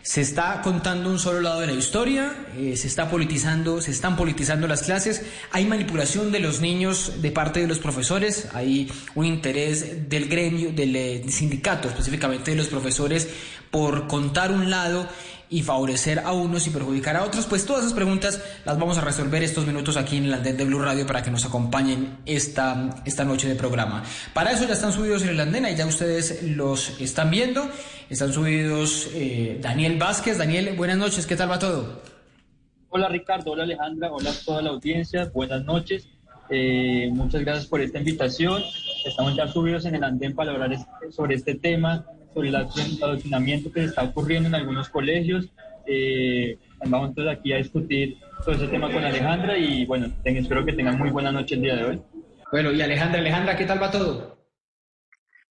se está contando un solo lado de la historia, eh, se está politizando, se están politizando las clases, hay manipulación de los niños de parte de los profesores, hay un interés del gremio, del eh, sindicato específicamente de los profesores por contar un lado y favorecer a unos y perjudicar a otros? Pues todas esas preguntas las vamos a resolver estos minutos aquí en el andén de Blue Radio para que nos acompañen esta, esta noche de programa. Para eso ya están subidos en el andén, y ya ustedes los están viendo. Están subidos eh, Daniel Vázquez. Daniel, buenas noches, ¿qué tal va todo? Hola Ricardo, hola Alejandra, hola toda la audiencia, buenas noches. Eh, muchas gracias por esta invitación. Estamos ya subidos en el andén para hablar sobre este tema sobre el adoctrinamiento que se está ocurriendo en algunos colegios. Eh, vamos entonces aquí a discutir todo ese tema con Alejandra y bueno, espero que tengan muy buena noche el día de hoy. Bueno, y Alejandra, Alejandra, ¿qué tal va todo?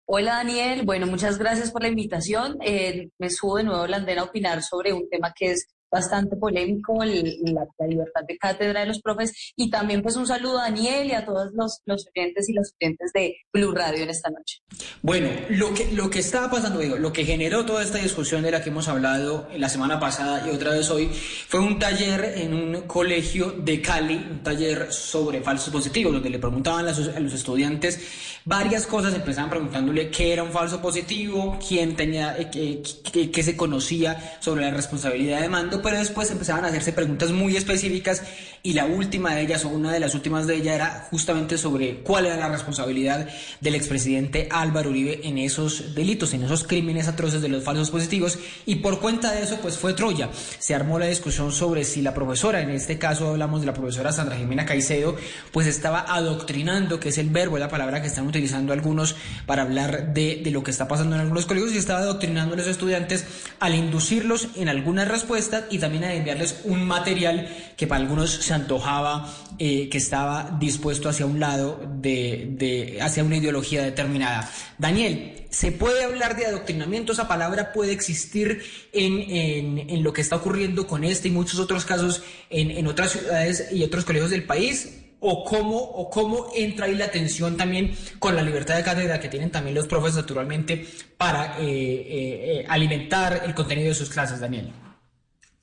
Hola Daniel, bueno, muchas gracias por la invitación. Eh, me subo de nuevo a la andena a opinar sobre un tema que es bastante polémico, la, libertad de cátedra de los profes. Y también pues un saludo a Daniel y a todos los, los oyentes y los oyentes de Blue Radio en esta noche. Bueno, lo que, lo que estaba pasando, digo, lo que generó toda esta discusión de la que hemos hablado la semana pasada y otra vez hoy, fue un taller en un colegio de Cali, un taller sobre falsos positivos, donde le preguntaban a los, estudiantes varias cosas, empezaban preguntándole qué era un falso positivo, quién tenía, eh, qué se conocía sobre la responsabilidad de mando, pero después empezaban a hacerse preguntas muy específicas y la última de ellas, o una de las últimas de ellas, era justamente sobre cuál era la responsabilidad del expresidente Álvaro Uribe en esos delitos, en esos crímenes atroces de los falsos positivos, y por cuenta de eso, pues fue Troya. Se armó la discusión sobre si la profesora, en este caso hablamos de la profesora Sandra Jimena Caicedo, pues estaba adoctrinando, que es el verbo, la palabra que están utilizando algunos para hablar de, de lo que está pasando en algunos colegios, y estaba adoctrinando a los estudiantes al inducirlos en algunas respuestas y también a enviarles un material que para algunos se antojaba eh, que estaba dispuesto hacia un lado de, hacia una ideología determinada. Daniel, ¿se puede hablar de adoctrinamiento? ¿Esa palabra puede existir en, en, en lo que está ocurriendo con este y muchos otros casos en, en otras ciudades y otros colegios del país? o cómo, o cómo entra ahí la tensión también con la libertad de cátedra que tienen también los profes naturalmente para eh, eh, alimentar el contenido de sus clases, Daniel.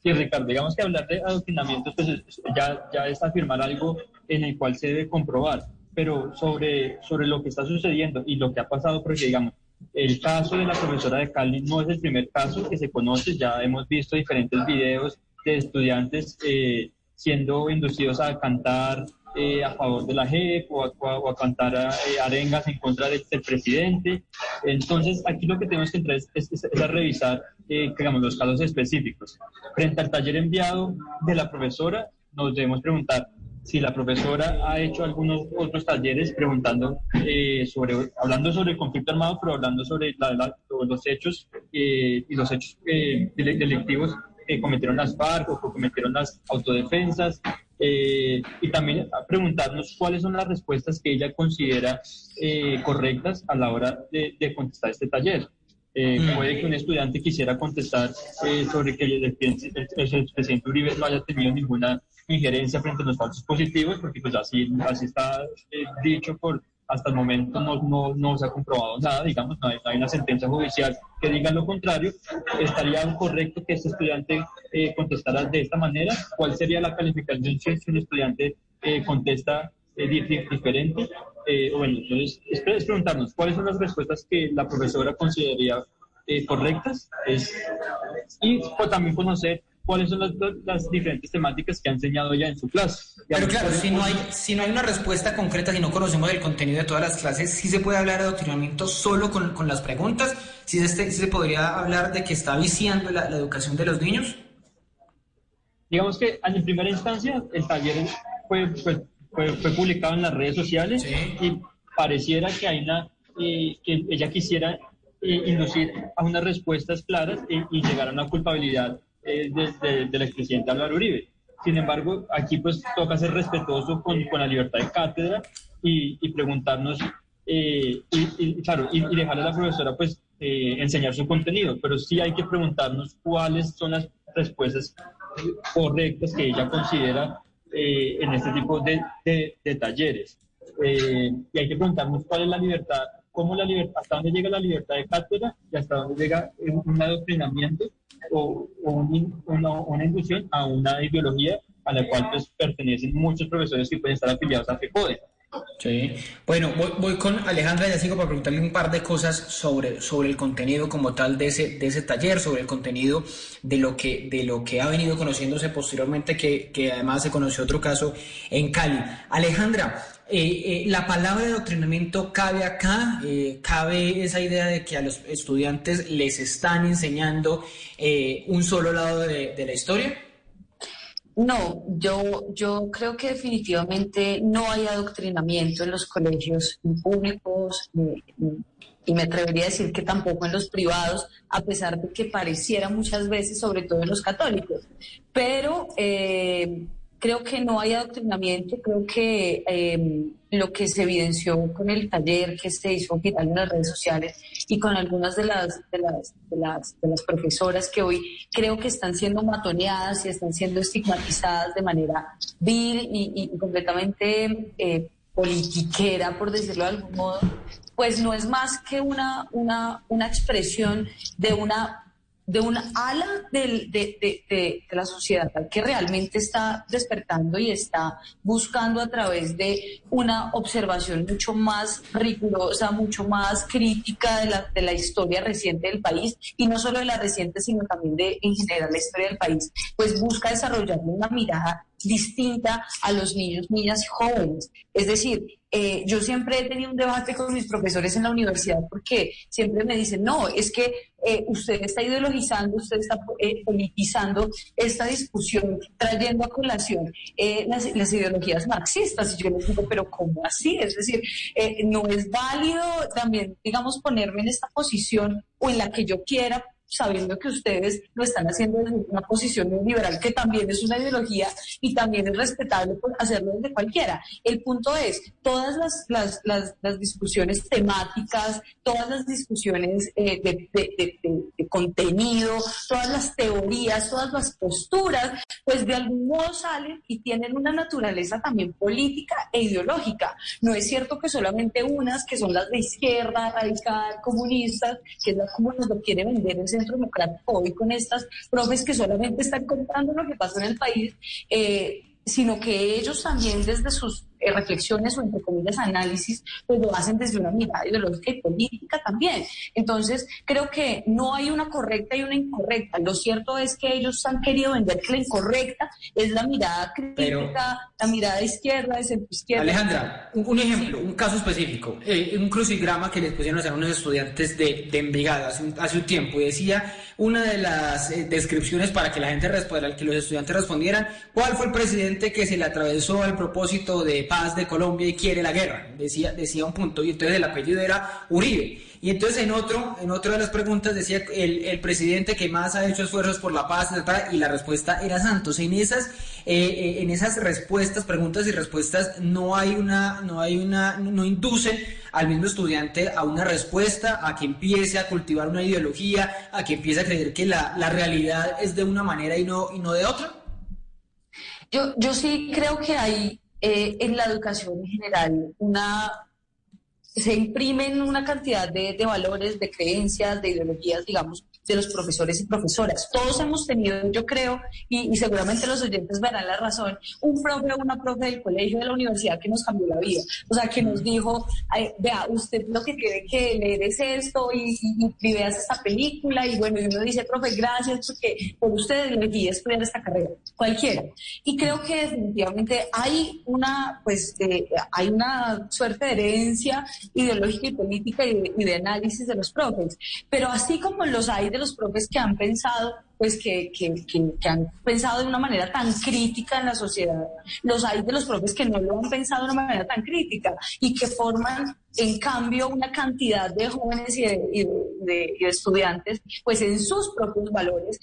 Sí, Ricardo, digamos que hablar de adoctrinamiento pues, ya, ya es afirmar algo en el cual se debe comprobar, pero sobre, sobre lo que está sucediendo y lo que ha pasado, porque digamos, el caso de la profesora de Cali no es el primer caso que se conoce, ya hemos visto diferentes videos de estudiantes eh, siendo inducidos a cantar eh, a favor de la JEP o a, cantar eh, arengas en contra del, presidente. Entonces, aquí lo que tenemos que entrar es, a revisar, digamos, los casos específicos. Frente al taller enviado de la profesora, nos debemos preguntar si la profesora ha hecho algunos otros talleres preguntando sobre, hablando sobre el conflicto armado, pero hablando sobre los hechos y los hechos delictivos que cometieron las FARC o que cometieron las autodefensas, eh, y también preguntarnos cuáles son las respuestas que ella considera eh, correctas a la hora de, contestar este taller. Eh, mm. Puede que un estudiante quisiera contestar sobre que el, el, presidente Uribe no haya tenido ninguna injerencia frente a los falsos positivos, porque pues así, así está dicho por hasta el momento no, no, no, se ha comprobado nada, digamos, no hay, una sentencia judicial que diga lo contrario. ¿Estaría correcto que este estudiante eh, contestara de esta manera? ¿Cuál sería la calificación si un estudiante eh, contesta eh, diferente? bueno, entonces, es, preguntarnos cuáles son las respuestas que la profesora consideraría correctas es, y pues, también conocer cuáles son las, diferentes temáticas que ha enseñado ya en su clase. Pero claro, si no, hay, si no hay una respuesta concreta, si no conocemos el contenido de todas las clases, sí se puede hablar de adoctrinamiento solo con, con las preguntas, sí, este, se podría hablar de que está viciando la, educación de los niños. Digamos que en primera instancia el taller fue, fue, fue, publicado en las redes sociales y pareciera que hay una, eh, que ella quisiera eh, inducir a unas respuestas claras y, y llegar a una culpabilidad eh, de, del expresidente Álvaro Uribe. Sin embargo, aquí pues toca ser respetuoso con, con la libertad de cátedra y, y preguntarnos, eh, y, claro, y, dejarle a la profesora pues eh, enseñar su contenido, pero sí hay que preguntarnos cuáles son las respuestas correctas que ella considera en este tipo de, de, talleres. y hay que preguntarnos cuál es la libertad, cómo la libertad, hasta dónde llega la libertad de cátedra y hasta dónde llega un adoctrinamiento o, una, inducción a una ideología a la cual pues, pertenecen muchos profesores que pueden estar afiliados a FECODE. Sí. Bueno, voy, con Alejandra ya sigo para preguntarle un par de cosas sobre, sobre el contenido como tal de ese, de ese taller, sobre el contenido de lo que, de lo que ha venido conociéndose posteriormente, que, que además se conoció otro caso en Cali. Alejandra, eh, eh, la palabra de adoctrinamiento cabe acá, eh, cabe esa idea de que a los estudiantes les están enseñando un solo lado de, la historia. No, yo, yo creo que definitivamente no hay adoctrinamiento en los colegios públicos y me atrevería a decir que tampoco en los privados, a pesar de que pareciera muchas veces, sobre todo en los católicos. Pero creo que no hay adoctrinamiento, creo que em, lo que se evidenció con el taller que se hizo viral en las redes sociales y con algunas de las, de las, de las, de las profesoras que hoy creo que están siendo matoneadas y están siendo estigmatizadas de manera vil y, completamente eh, politiquera, por decirlo de algún modo, pues no es más que una, una, una expresión de una de un ala de, la sociedad que realmente está despertando y está buscando a través de una observación mucho más rigurosa, mucho más crítica de la, de la historia reciente del país y no solo de la reciente, sino también de en general la historia del país, pues busca desarrollar una mirada distinta a los niños, niñas y jóvenes. Es decir, eh, yo siempre he tenido un debate con mis profesores en la universidad porque siempre me dicen, no, es que eh, usted está ideologizando, usted está eh, politizando esta discusión, trayendo a colación las, las, ideologías marxistas. Y yo les digo, pero ¿cómo así? Es decir, no es válido también, digamos, ponerme en esta posición o en la que yo quiera sabiendo que ustedes lo están haciendo desde una posición liberal, que también es una ideología y también es respetable hacerlo desde cualquiera. El punto es, todas las, las, las, las discusiones temáticas, todas las discusiones eh, de, de, de, contenido, todas las teorías, todas las posturas, pues de algún modo salen y tienen una naturaleza también política e ideológica. No es cierto que solamente unas, que son las de izquierda, radical, comunistas, que es la como nos lo quiere vender ese Centro Democrático hoy con estas profes que solamente están contando lo que pasa en el país, eh, sino que ellos también desde sus eh, reflexiones o entre comillas análisis, pues lo hacen desde una mirada ideológica y política también. Entonces, creo que no hay una correcta y una incorrecta. Lo cierto es que ellos han querido vender que la incorrecta es la mirada crítica, la mirada izquierda, de centro izquierda. Alejandra, un, ejemplo, un caso específico, eh, un crucigrama que les pusieron a hacer unos estudiantes de, de Envigado hace un, hace un tiempo y decía una de las eh, descripciones para que la gente respondiera, que los estudiantes respondieran, ¿cuál fue el presidente que se le atravesó el propósito de paz de Colombia y quiere la guerra? Decía, decía un punto, y entonces el apellido era Uribe. Y entonces en otro, en otra de las preguntas decía el, el, presidente que más ha hecho esfuerzos por la paz, y la respuesta era Santos. En esas, eh, eh, en esas respuestas, preguntas y respuestas, no hay una, no hay una, no induce al mismo estudiante a una respuesta, a que empiece a cultivar una ideología, a que empiece a creer que la, la realidad es de una manera y no, y no de otra. Yo, yo sí creo que hay eh, en la educación en general una se imprimen una cantidad de, de, valores, de creencias, de ideologías, digamos, de los profesores y profesoras. Todos hemos tenido, yo creo, y, y, seguramente los oyentes verán la razón, un profe o una profe del colegio de la universidad que nos cambió la vida. O sea, que nos dijo, vea, usted lo que tiene que leer es esto y, y, y, veas esta película. Y bueno, y uno dice, profe, gracias porque por usted elegí estudiar esta carrera, cualquiera. Y creo que definitivamente hay una, pues, eh, hay una suerte de herencia ideológica y política y de, y de análisis de los profes. Pero así como los hay de los profes que han pensado, pues que, que, que, que, han pensado de una manera tan crítica en la sociedad, los hay de los profes que no lo han pensado de una manera tan crítica y que forman en cambio una cantidad de jóvenes y de, y de, y de estudiantes pues en sus propios valores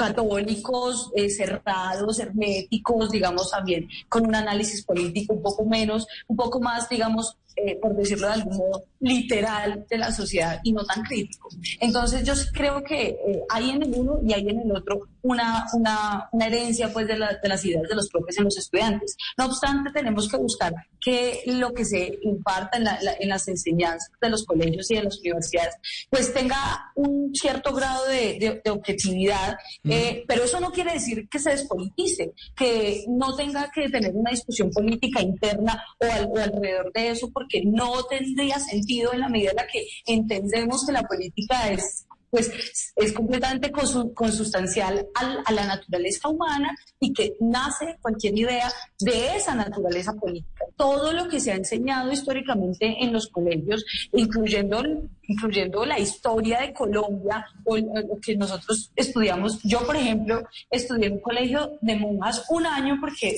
católicos, eh, cerrados, herméticos, digamos también con un análisis político un poco menos, un poco más, digamos, eh, por decirlo de algún modo, literal de la sociedad y no tan crítico. Entonces yo creo que eh, hay en el uno y hay en el otro una, una, una herencia pues de, la, de, las ideas de los propios en los estudiantes. No obstante, tenemos que buscar que lo que se imparta en, la, la, en las enseñanzas de los colegios y de las universidades pues tenga un cierto grado de, de, de objetividad, mm. eh, pero eso no quiere decir que se despolitice, que no tenga que tener una discusión política interna o, al, o alrededor de eso, porque no tendría sentido en la medida en la que entendemos que la política es pues es completamente consustancial al, a la naturaleza humana y que nace cualquier idea de esa naturaleza política. Todo lo que se ha enseñado históricamente en los colegios, incluyendo, incluyendo la historia de Colombia o lo que nosotros estudiamos. Yo, por ejemplo, estudié en un colegio de monjas un año porque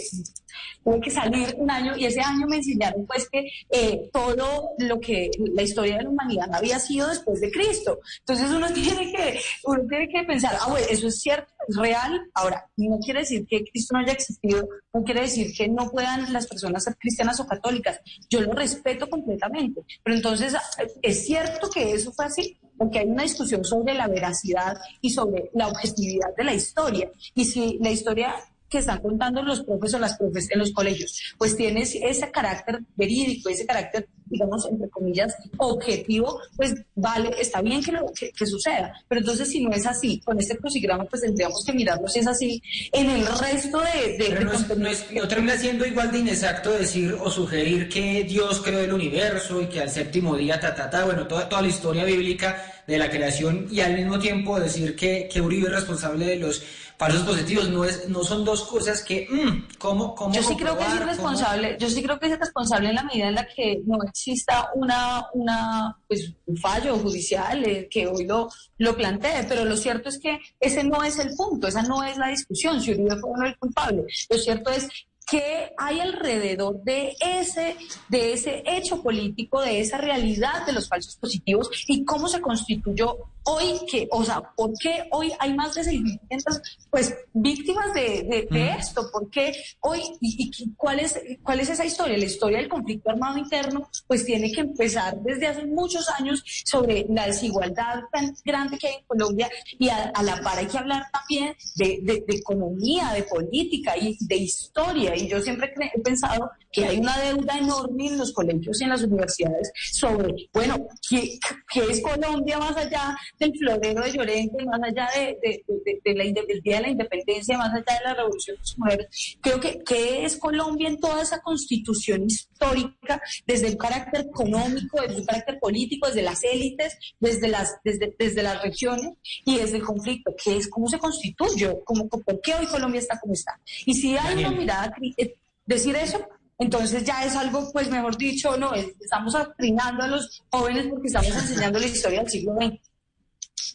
tuve que salir un año y ese año me enseñaron pues que eh, todo lo que la historia de la humanidad había sido después de Cristo. Entonces uno tiene que, uno tiene que pensar, ah, bueno, eso es cierto, real. Ahora, no quiere decir que Cristo no haya existido, no quiere decir que no puedan las personas ser cristianas o católicas. Yo lo respeto completamente. Pero entonces, ¿es cierto que eso fue así? porque hay una discusión sobre la veracidad y sobre la objetividad de la historia. Y si la historia que están contando los profes o las profes en los colegios, pues tiene ese carácter verídico, ese carácter, digamos, entre comillas, objetivo, pues vale, está bien que, lo, que, que suceda. Pero entonces, si no es así, con este crucigrama, pues tendríamos que mirarlo si es así en el resto de... de, Pero no, no, es, no termina siendo igual de inexacto decir o sugerir que Dios creó el universo y que al séptimo día, ta, ta, ta, bueno, toda, toda la historia bíblica de la creación y al mismo tiempo decir que, que Uribe es responsable de los falsos positivos. No, es, no son dos cosas que, mmm, ¿cómo, cómo Yo sí creo que es irresponsable, ¿cómo? yo sí creo que es irresponsable en la medida en la que no exista una, una pues, un fallo judicial eh, que hoy lo, lo plantee, pero lo cierto es que ese no es el punto, esa no es la discusión, si Uribe fue o no el culpable. Lo cierto es qué hay alrededor de ese, de ese hecho político, de esa realidad de los falsos positivos y cómo se constituyó hoy, que, o sea, ¿por qué hoy hay más de 600 pues, víctimas de, de, de esto? ¿Por qué hoy? Y, y, cuál, es, ¿Cuál es esa historia? La historia del conflicto armado interno, pues tiene que empezar desde hace muchos años sobre la desigualdad tan grande que hay en Colombia y a, a la par hay que hablar también de, de, de economía, de política y de historia. Y yo siempre he pensado que hay una deuda enorme en los colegios y en las universidades sobre, bueno, ¿qué, qué es Colombia más allá del florero de Llorente, más allá de, de, la, del Día de la Independencia, más allá de la Revolución de las Mujeres, creo que ¿qué es Colombia en toda esa constitución histórica, desde el carácter económico, desde el carácter político, desde las élites, desde las, desde, desde las regiones y desde el conflicto? ¿Qué es? ¿Cómo se constituye? ¿Cómo, ¿Por qué hoy Colombia está como está? Y si hay una mirada, eh, decir eso entonces ya es algo, pues mejor dicho, no, estamos atrinando a los jóvenes porque estamos enseñando la historia del siglo XX.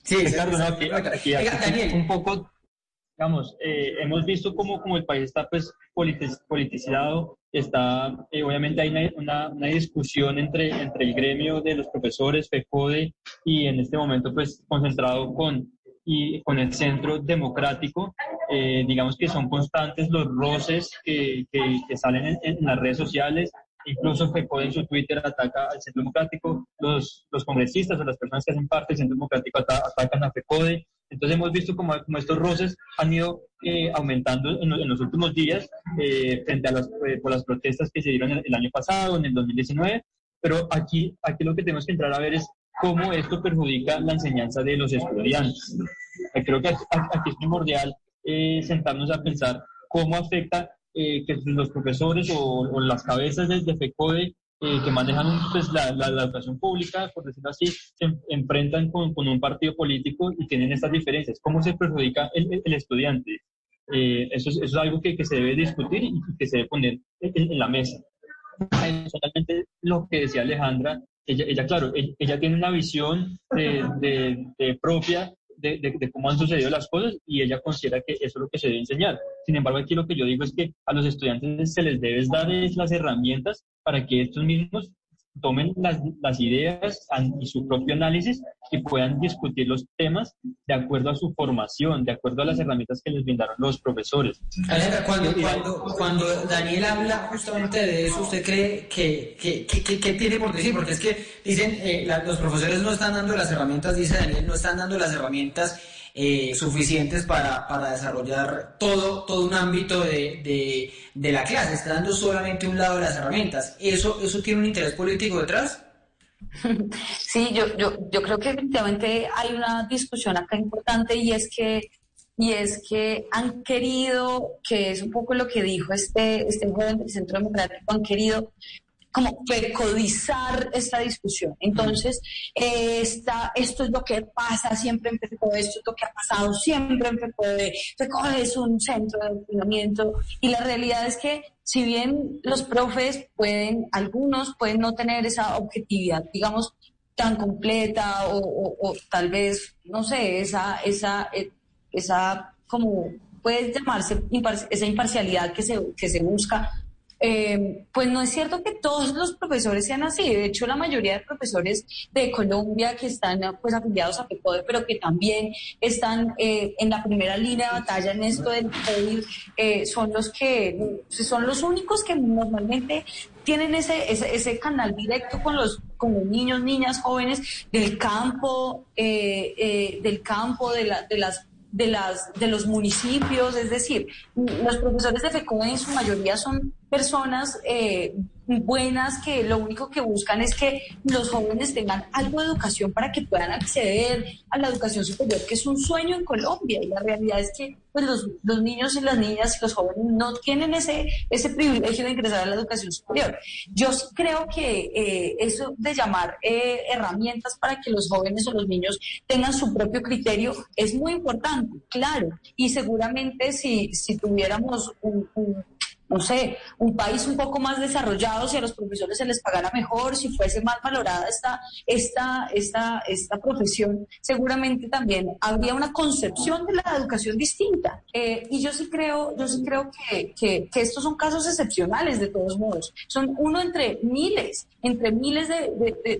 Sí, Ricardo, no, aquí, aquí, un poco, digamos, eh, hemos visto cómo, como el país está pues politicizado, está, eh, obviamente hay una, una, discusión entre, entre el gremio de los profesores, FECODE, y en este momento pues concentrado con y con el centro democrático, eh, digamos que son constantes los roces que, que, salen en, las redes sociales, incluso FECODE en su Twitter ataca al centro democrático, los, los congresistas o las personas que hacen parte del centro democrático atacan a FECODE, entonces hemos visto como, como estos roces han ido eh, aumentando en, los últimos días eh, frente a las, por las protestas que se dieron el, el, año pasado, en el 2019, pero aquí, aquí lo que tenemos que entrar a ver es cómo esto perjudica la enseñanza de los estudiantes. Eh, creo que aquí es primordial eh, sentarnos a pensar cómo afecta eh, que los profesores o, las cabezas de, FECODE que manejan pues, la, educación pública, por decirlo así, se enfrentan con, un partido político y tienen estas diferencias. ¿Cómo se perjudica el, estudiante? eso, es, algo que, se debe discutir y que se debe poner en, la mesa. Totalmente lo que decía Alejandra ella, claro, ella, tiene una visión de, propia de, cómo han sucedido las cosas y ella considera que eso es lo que se debe enseñar. Sin embargo, aquí lo que yo digo es que a los estudiantes se les debe dar las herramientas para que estos mismos tomen las, las, ideas y su propio análisis y puedan discutir los temas de acuerdo a su formación, de acuerdo a las herramientas que les brindaron los profesores. Cuando, cuando, cuando Daniel habla justamente de eso, ¿usted cree que, que, que, que tiene por decir? Porque es que dicen, eh, los profesores no están dando las herramientas, dice Daniel, no están dando las herramientas eh, suficientes para, para, desarrollar todo, todo un ámbito de, de, de, la clase, está dando solamente un lado de las herramientas. ¿Eso, eso tiene un interés político detrás? Sí, yo, yo, yo creo que efectivamente hay una discusión acá importante y es que y es que han querido, que es un poco lo que dijo este, este joven del Centro Democrático, han querido como precodizar esta discusión. Entonces, esta, esto es lo que pasa siempre en FECODE, esto es lo que ha pasado siempre en FECODE, FECODE es un centro de entrenamiento y la realidad es que si bien los profes pueden, algunos pueden no tener esa objetividad, digamos, tan completa o, tal vez, no sé, esa, esa, eh, esa como puede llamarse esa imparcialidad que se, que se busca, eh, pues no es cierto que todos los profesores sean así. De hecho, la mayoría de profesores de Colombia que están pues afiliados a PECODE, pero que también están eh, en la primera línea de batalla en esto del COVID, eh, son los que son los únicos que normalmente tienen ese, ese, canal directo con los, con los niños, niñas, jóvenes del campo, del campo, de, la, de las de, las, de los municipios, es decir, los profesores de FECODE en su mayoría son personas eh, buenas que lo único que buscan es que los jóvenes tengan algo de educación para que puedan acceder a la educación superior, que es un sueño en Colombia. Y la realidad es que pues, los, los niños y las niñas y los jóvenes no tienen ese, ese privilegio de ingresar a la educación superior. Yo creo que eh, eso de llamar eh, herramientas para que los jóvenes o los niños tengan su propio criterio es muy importante, claro. Y seguramente si, si tuviéramos un no sé, un país un poco más desarrollado, si a los profesores se les pagara mejor, si fuese más valorada esta, esta, esta, esta profesión, seguramente también habría una concepción de la educación distinta. Eh, y yo sí creo, yo sí creo que, que, estos son casos excepcionales de todos modos. Son uno entre miles, entre miles de,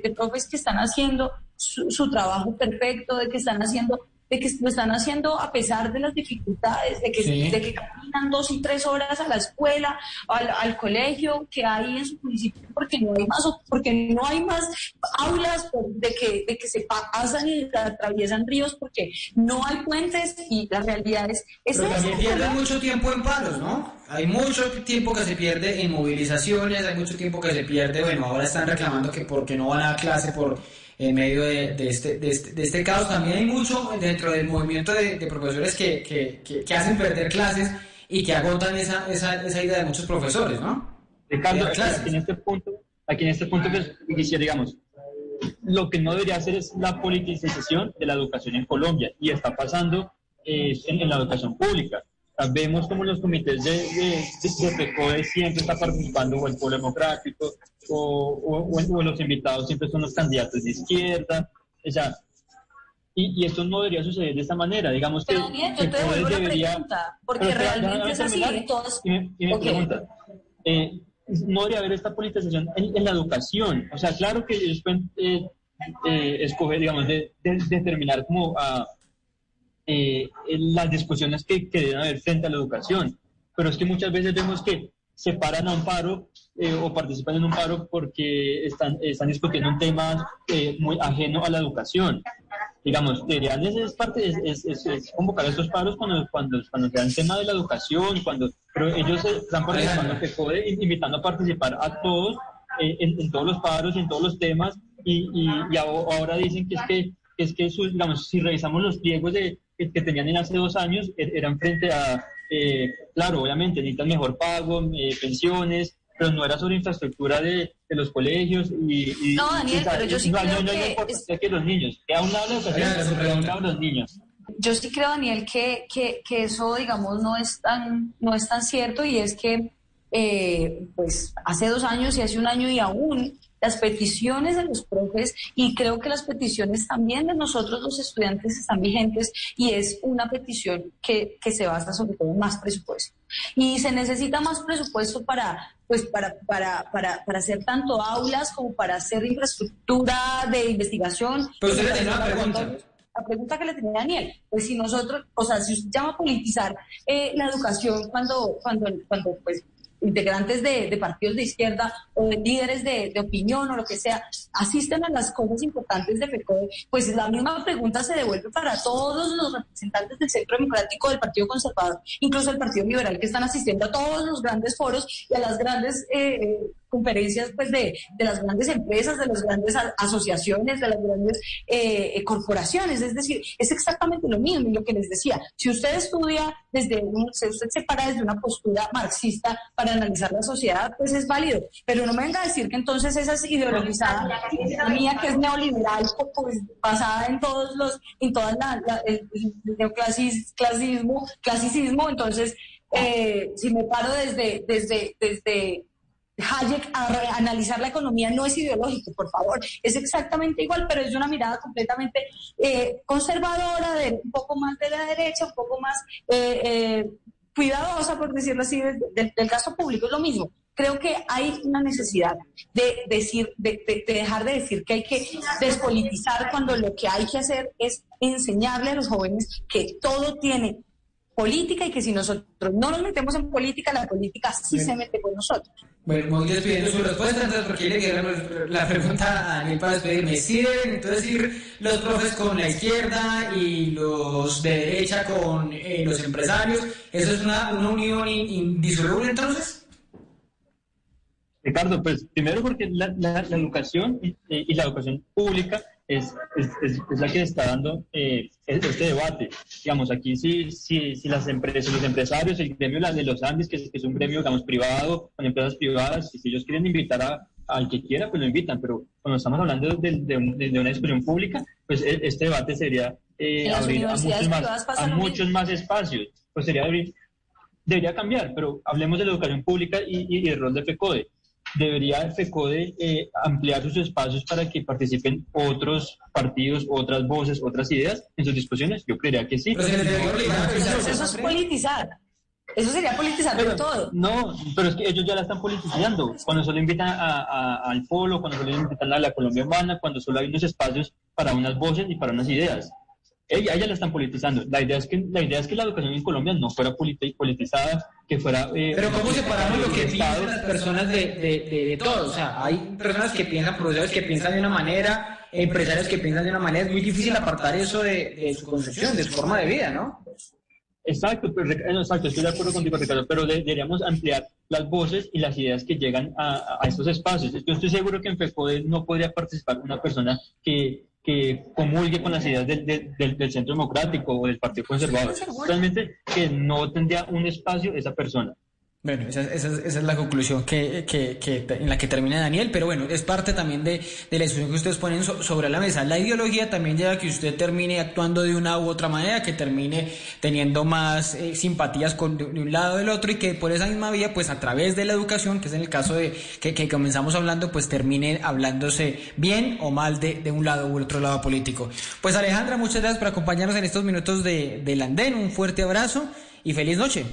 de, profes que están haciendo su, su trabajo perfecto, de que están haciendo de que lo están haciendo a pesar de las dificultades, de que, de que caminan dos y tres horas a la escuela, al, al, colegio que hay en su municipio, porque no hay más, porque no hay más aulas, de que, de que se pasan y atraviesan ríos, porque no hay puentes y la realidad es... es Pero también pierden mucho tiempo en paros, ¿no? Hay mucho tiempo que se pierde en movilizaciones, hay mucho tiempo que se pierde, bueno, ahora están reclamando que porque no van a clase por en medio de, este, de, este, de este caos. También hay mucho dentro del movimiento de, profesores que, que, que, hacen perder clases y que agotan esa, esa, esa idea de muchos profesores, ¿no? Ricardo, aquí en este punto, aquí en este punto quisiera, digamos, lo que no debería hacer es la politización de la educación en Colombia y está pasando eh, en, la educación pública. vemos como los comités de, de, de, siempre está participando o el pueblo democrático o, o, los invitados siempre son los candidatos de izquierda. O sea, y, y, esto no debería suceder de esta manera. Digamos que. Daniel, yo te devuelvo la pregunta, porque realmente es así. Todos... Y me, y me pregunta, eh, no debería haber esta politización en, la educación. O sea, claro que ellos pueden eh, eh, escoger, digamos, de, determinar como a, ah, eh, las discusiones que, que, deben haber frente a la educación. Pero es que muchas veces vemos que se paran a un paro o participan en un paro porque están, están discutiendo un tema muy ajeno a la educación. Digamos, deberían es, parte, es, es, convocar estos paros cuando, cuando, cuando se dan tema de la educación, cuando, pero ellos están participando, que puede, invitando a participar a todos eh, en, todos los paros, en todos los temas, y, y, ahora dicen que es que, es que digamos, si revisamos los pliegos de, que, tenían en hace dos años, er, eran frente a, eh, claro, obviamente necesitan mejor pago, eh, pensiones, pero no era sobre infraestructura de, de los colegios y, no Daniel pero yo sí creo que, que los niños que aún habla de los niños. Yo sí creo Daniel que, que, que, eso digamos no es tan no es tan cierto y es que eh, pues hace dos años y hace un año y aún las peticiones de los profes y creo que las peticiones también de nosotros los estudiantes están vigentes y es una petición que, que se basa sobre todo en más presupuesto. Y se necesita más presupuesto para, pues para, para, para, para hacer tanto aulas como para hacer infraestructura de investigación. Pero usted tiene una pregunta. La pregunta que le tenía Daniel, pues si nosotros, o sea, si usted llama a politizar eh, la educación cuando, cuando, cuando pues integrantes de, partidos de izquierda o de líderes de, opinión o lo que sea, asisten a las cosas importantes de FECODE, pues la misma pregunta se devuelve para todos los representantes del Centro Democrático, del Partido Conservador, incluso el Partido Liberal, que están asistiendo a todos los grandes foros y a las grandes... Eh, eh, conferencias pues de, de, las grandes empresas, de las grandes asociaciones, de las grandes eh, corporaciones. Es decir, es exactamente lo mismo. Y lo que les decía, si usted estudia desde un, si usted se para desde una postura marxista para analizar la sociedad, pues es válido. Pero no me venga a decir que entonces esa es ideologizada, la mía que es neoliberal, pues basada en todos los, en todas la, el, neoclasismo, clasicismo, entonces eh, si me paro desde, desde, desde Hayek a analizar la economía no es ideológico, por favor, es exactamente igual, pero es una mirada completamente eh, conservadora, de, un poco más de la derecha, un poco más eh, eh, cuidadosa, por decirlo así, del, caso público, es lo mismo. Creo que hay una necesidad de decir, de, de, dejar de decir que hay que despolitizar cuando lo que hay que hacer es enseñarle a los jóvenes que todo tiene política y que si nosotros no nos metemos en política, la política sí se mete con nosotros. Bueno, muy despidiendo su respuesta, entonces, porque le queda la pregunta a Daniel para despedirme. ¿Sí deben entonces ir los profes con la izquierda y los de derecha con eh, los empresarios? ¿Eso es una, una unión indisoluble entonces? Ricardo, pues primero porque la, la, educación y la educación pública es, es, es, la que está dando eh, este debate. Digamos, aquí sí, sí, sí las empresas, los empresarios, el gremio de los Andes, que es, un gremio, digamos, privado, con empresas privadas, y si ellos quieren invitar a, al que quiera, pues lo invitan, pero cuando estamos hablando de, de, de una discusión pública, pues e, este debate sería eh, abrir a, muchos más, a muchos más espacios, pues sería abrir, debería cambiar, pero hablemos de la educación pública y, y, y el rol de FECODE debería FECODE eh, ampliar sus espacios para que participen otros partidos, otras voces, otras ideas en sus discusiones? Yo creería que sí. eso, es politizar. Eso sería politizar pero, todo. No, pero es que ellos ya la están politizando. Cuando solo invitan al polo, cuando solo invitan a la Colombia humana, cuando solo hay unos espacios para unas voces y para unas ideas ella, ella la están politizando. La idea es que la idea es que la educación en Colombia no fuera politizada, que fuera. Eh, Pero cómo separamos lo que piensan las personas de, de, de, todo. O sea, hay personas que piensan, profesores que piensan de una manera, empresarios que piensan de una manera. Es muy difícil apartar eso de, su concepción, de su forma de vida, ¿no? Exacto, exacto, estoy de acuerdo contigo, Ricardo, pero deberíamos ampliar las voces y las ideas que llegan a, estos espacios. Yo estoy seguro que en FECODE no podría participar una persona que, que comulgue con las ideas del, del, Centro Democrático o del Partido Conservador. Realmente que no tendría un espacio esa persona. Bueno, esa, es la conclusión que, en la que termina Daniel, pero bueno, es parte también de, la discusión que ustedes ponen sobre la mesa. La ideología también lleva a que usted termine actuando de una u otra manera, que termine teniendo más eh, simpatías con, de, un lado o del otro y que por esa misma vía, pues a través de la educación, que es en el caso de que, comenzamos hablando, pues termine hablándose bien o mal de, un lado u otro lado político. Pues Alejandra, muchas gracias por acompañarnos en estos minutos de, del andén, un fuerte abrazo y feliz noche.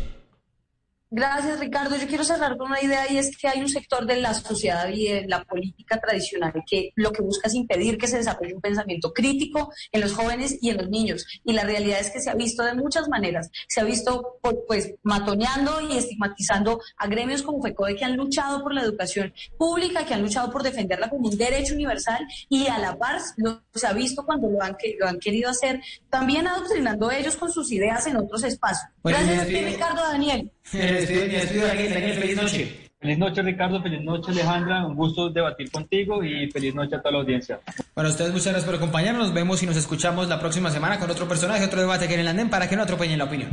Gracias, Ricardo. Yo quiero cerrar con una idea y es que hay un sector de la sociedad y de la política tradicional que lo que busca es impedir que se desarrolle un pensamiento crítico en los jóvenes y en los niños. Y la realidad es que se ha visto de muchas maneras. Se ha visto pues matoneando y estigmatizando a gremios como FECODE que han luchado por la educación pública, que han luchado por defenderla como un derecho universal y a la par se ha visto cuando lo han, lo han querido hacer, también adoctrinando ellos con sus ideas en otros espacios. Gracias, Ricardo Daniel. Feliz noche. Feliz noche, Ricardo. Feliz noche, Alejandra. Un gusto debatir contigo y feliz noche a toda la audiencia. Bueno, ustedes muchas gracias por acompañarnos. Nos vemos y nos escuchamos la próxima semana con otro personaje, otro debate aquí en el andén para que no atropellen la opinión.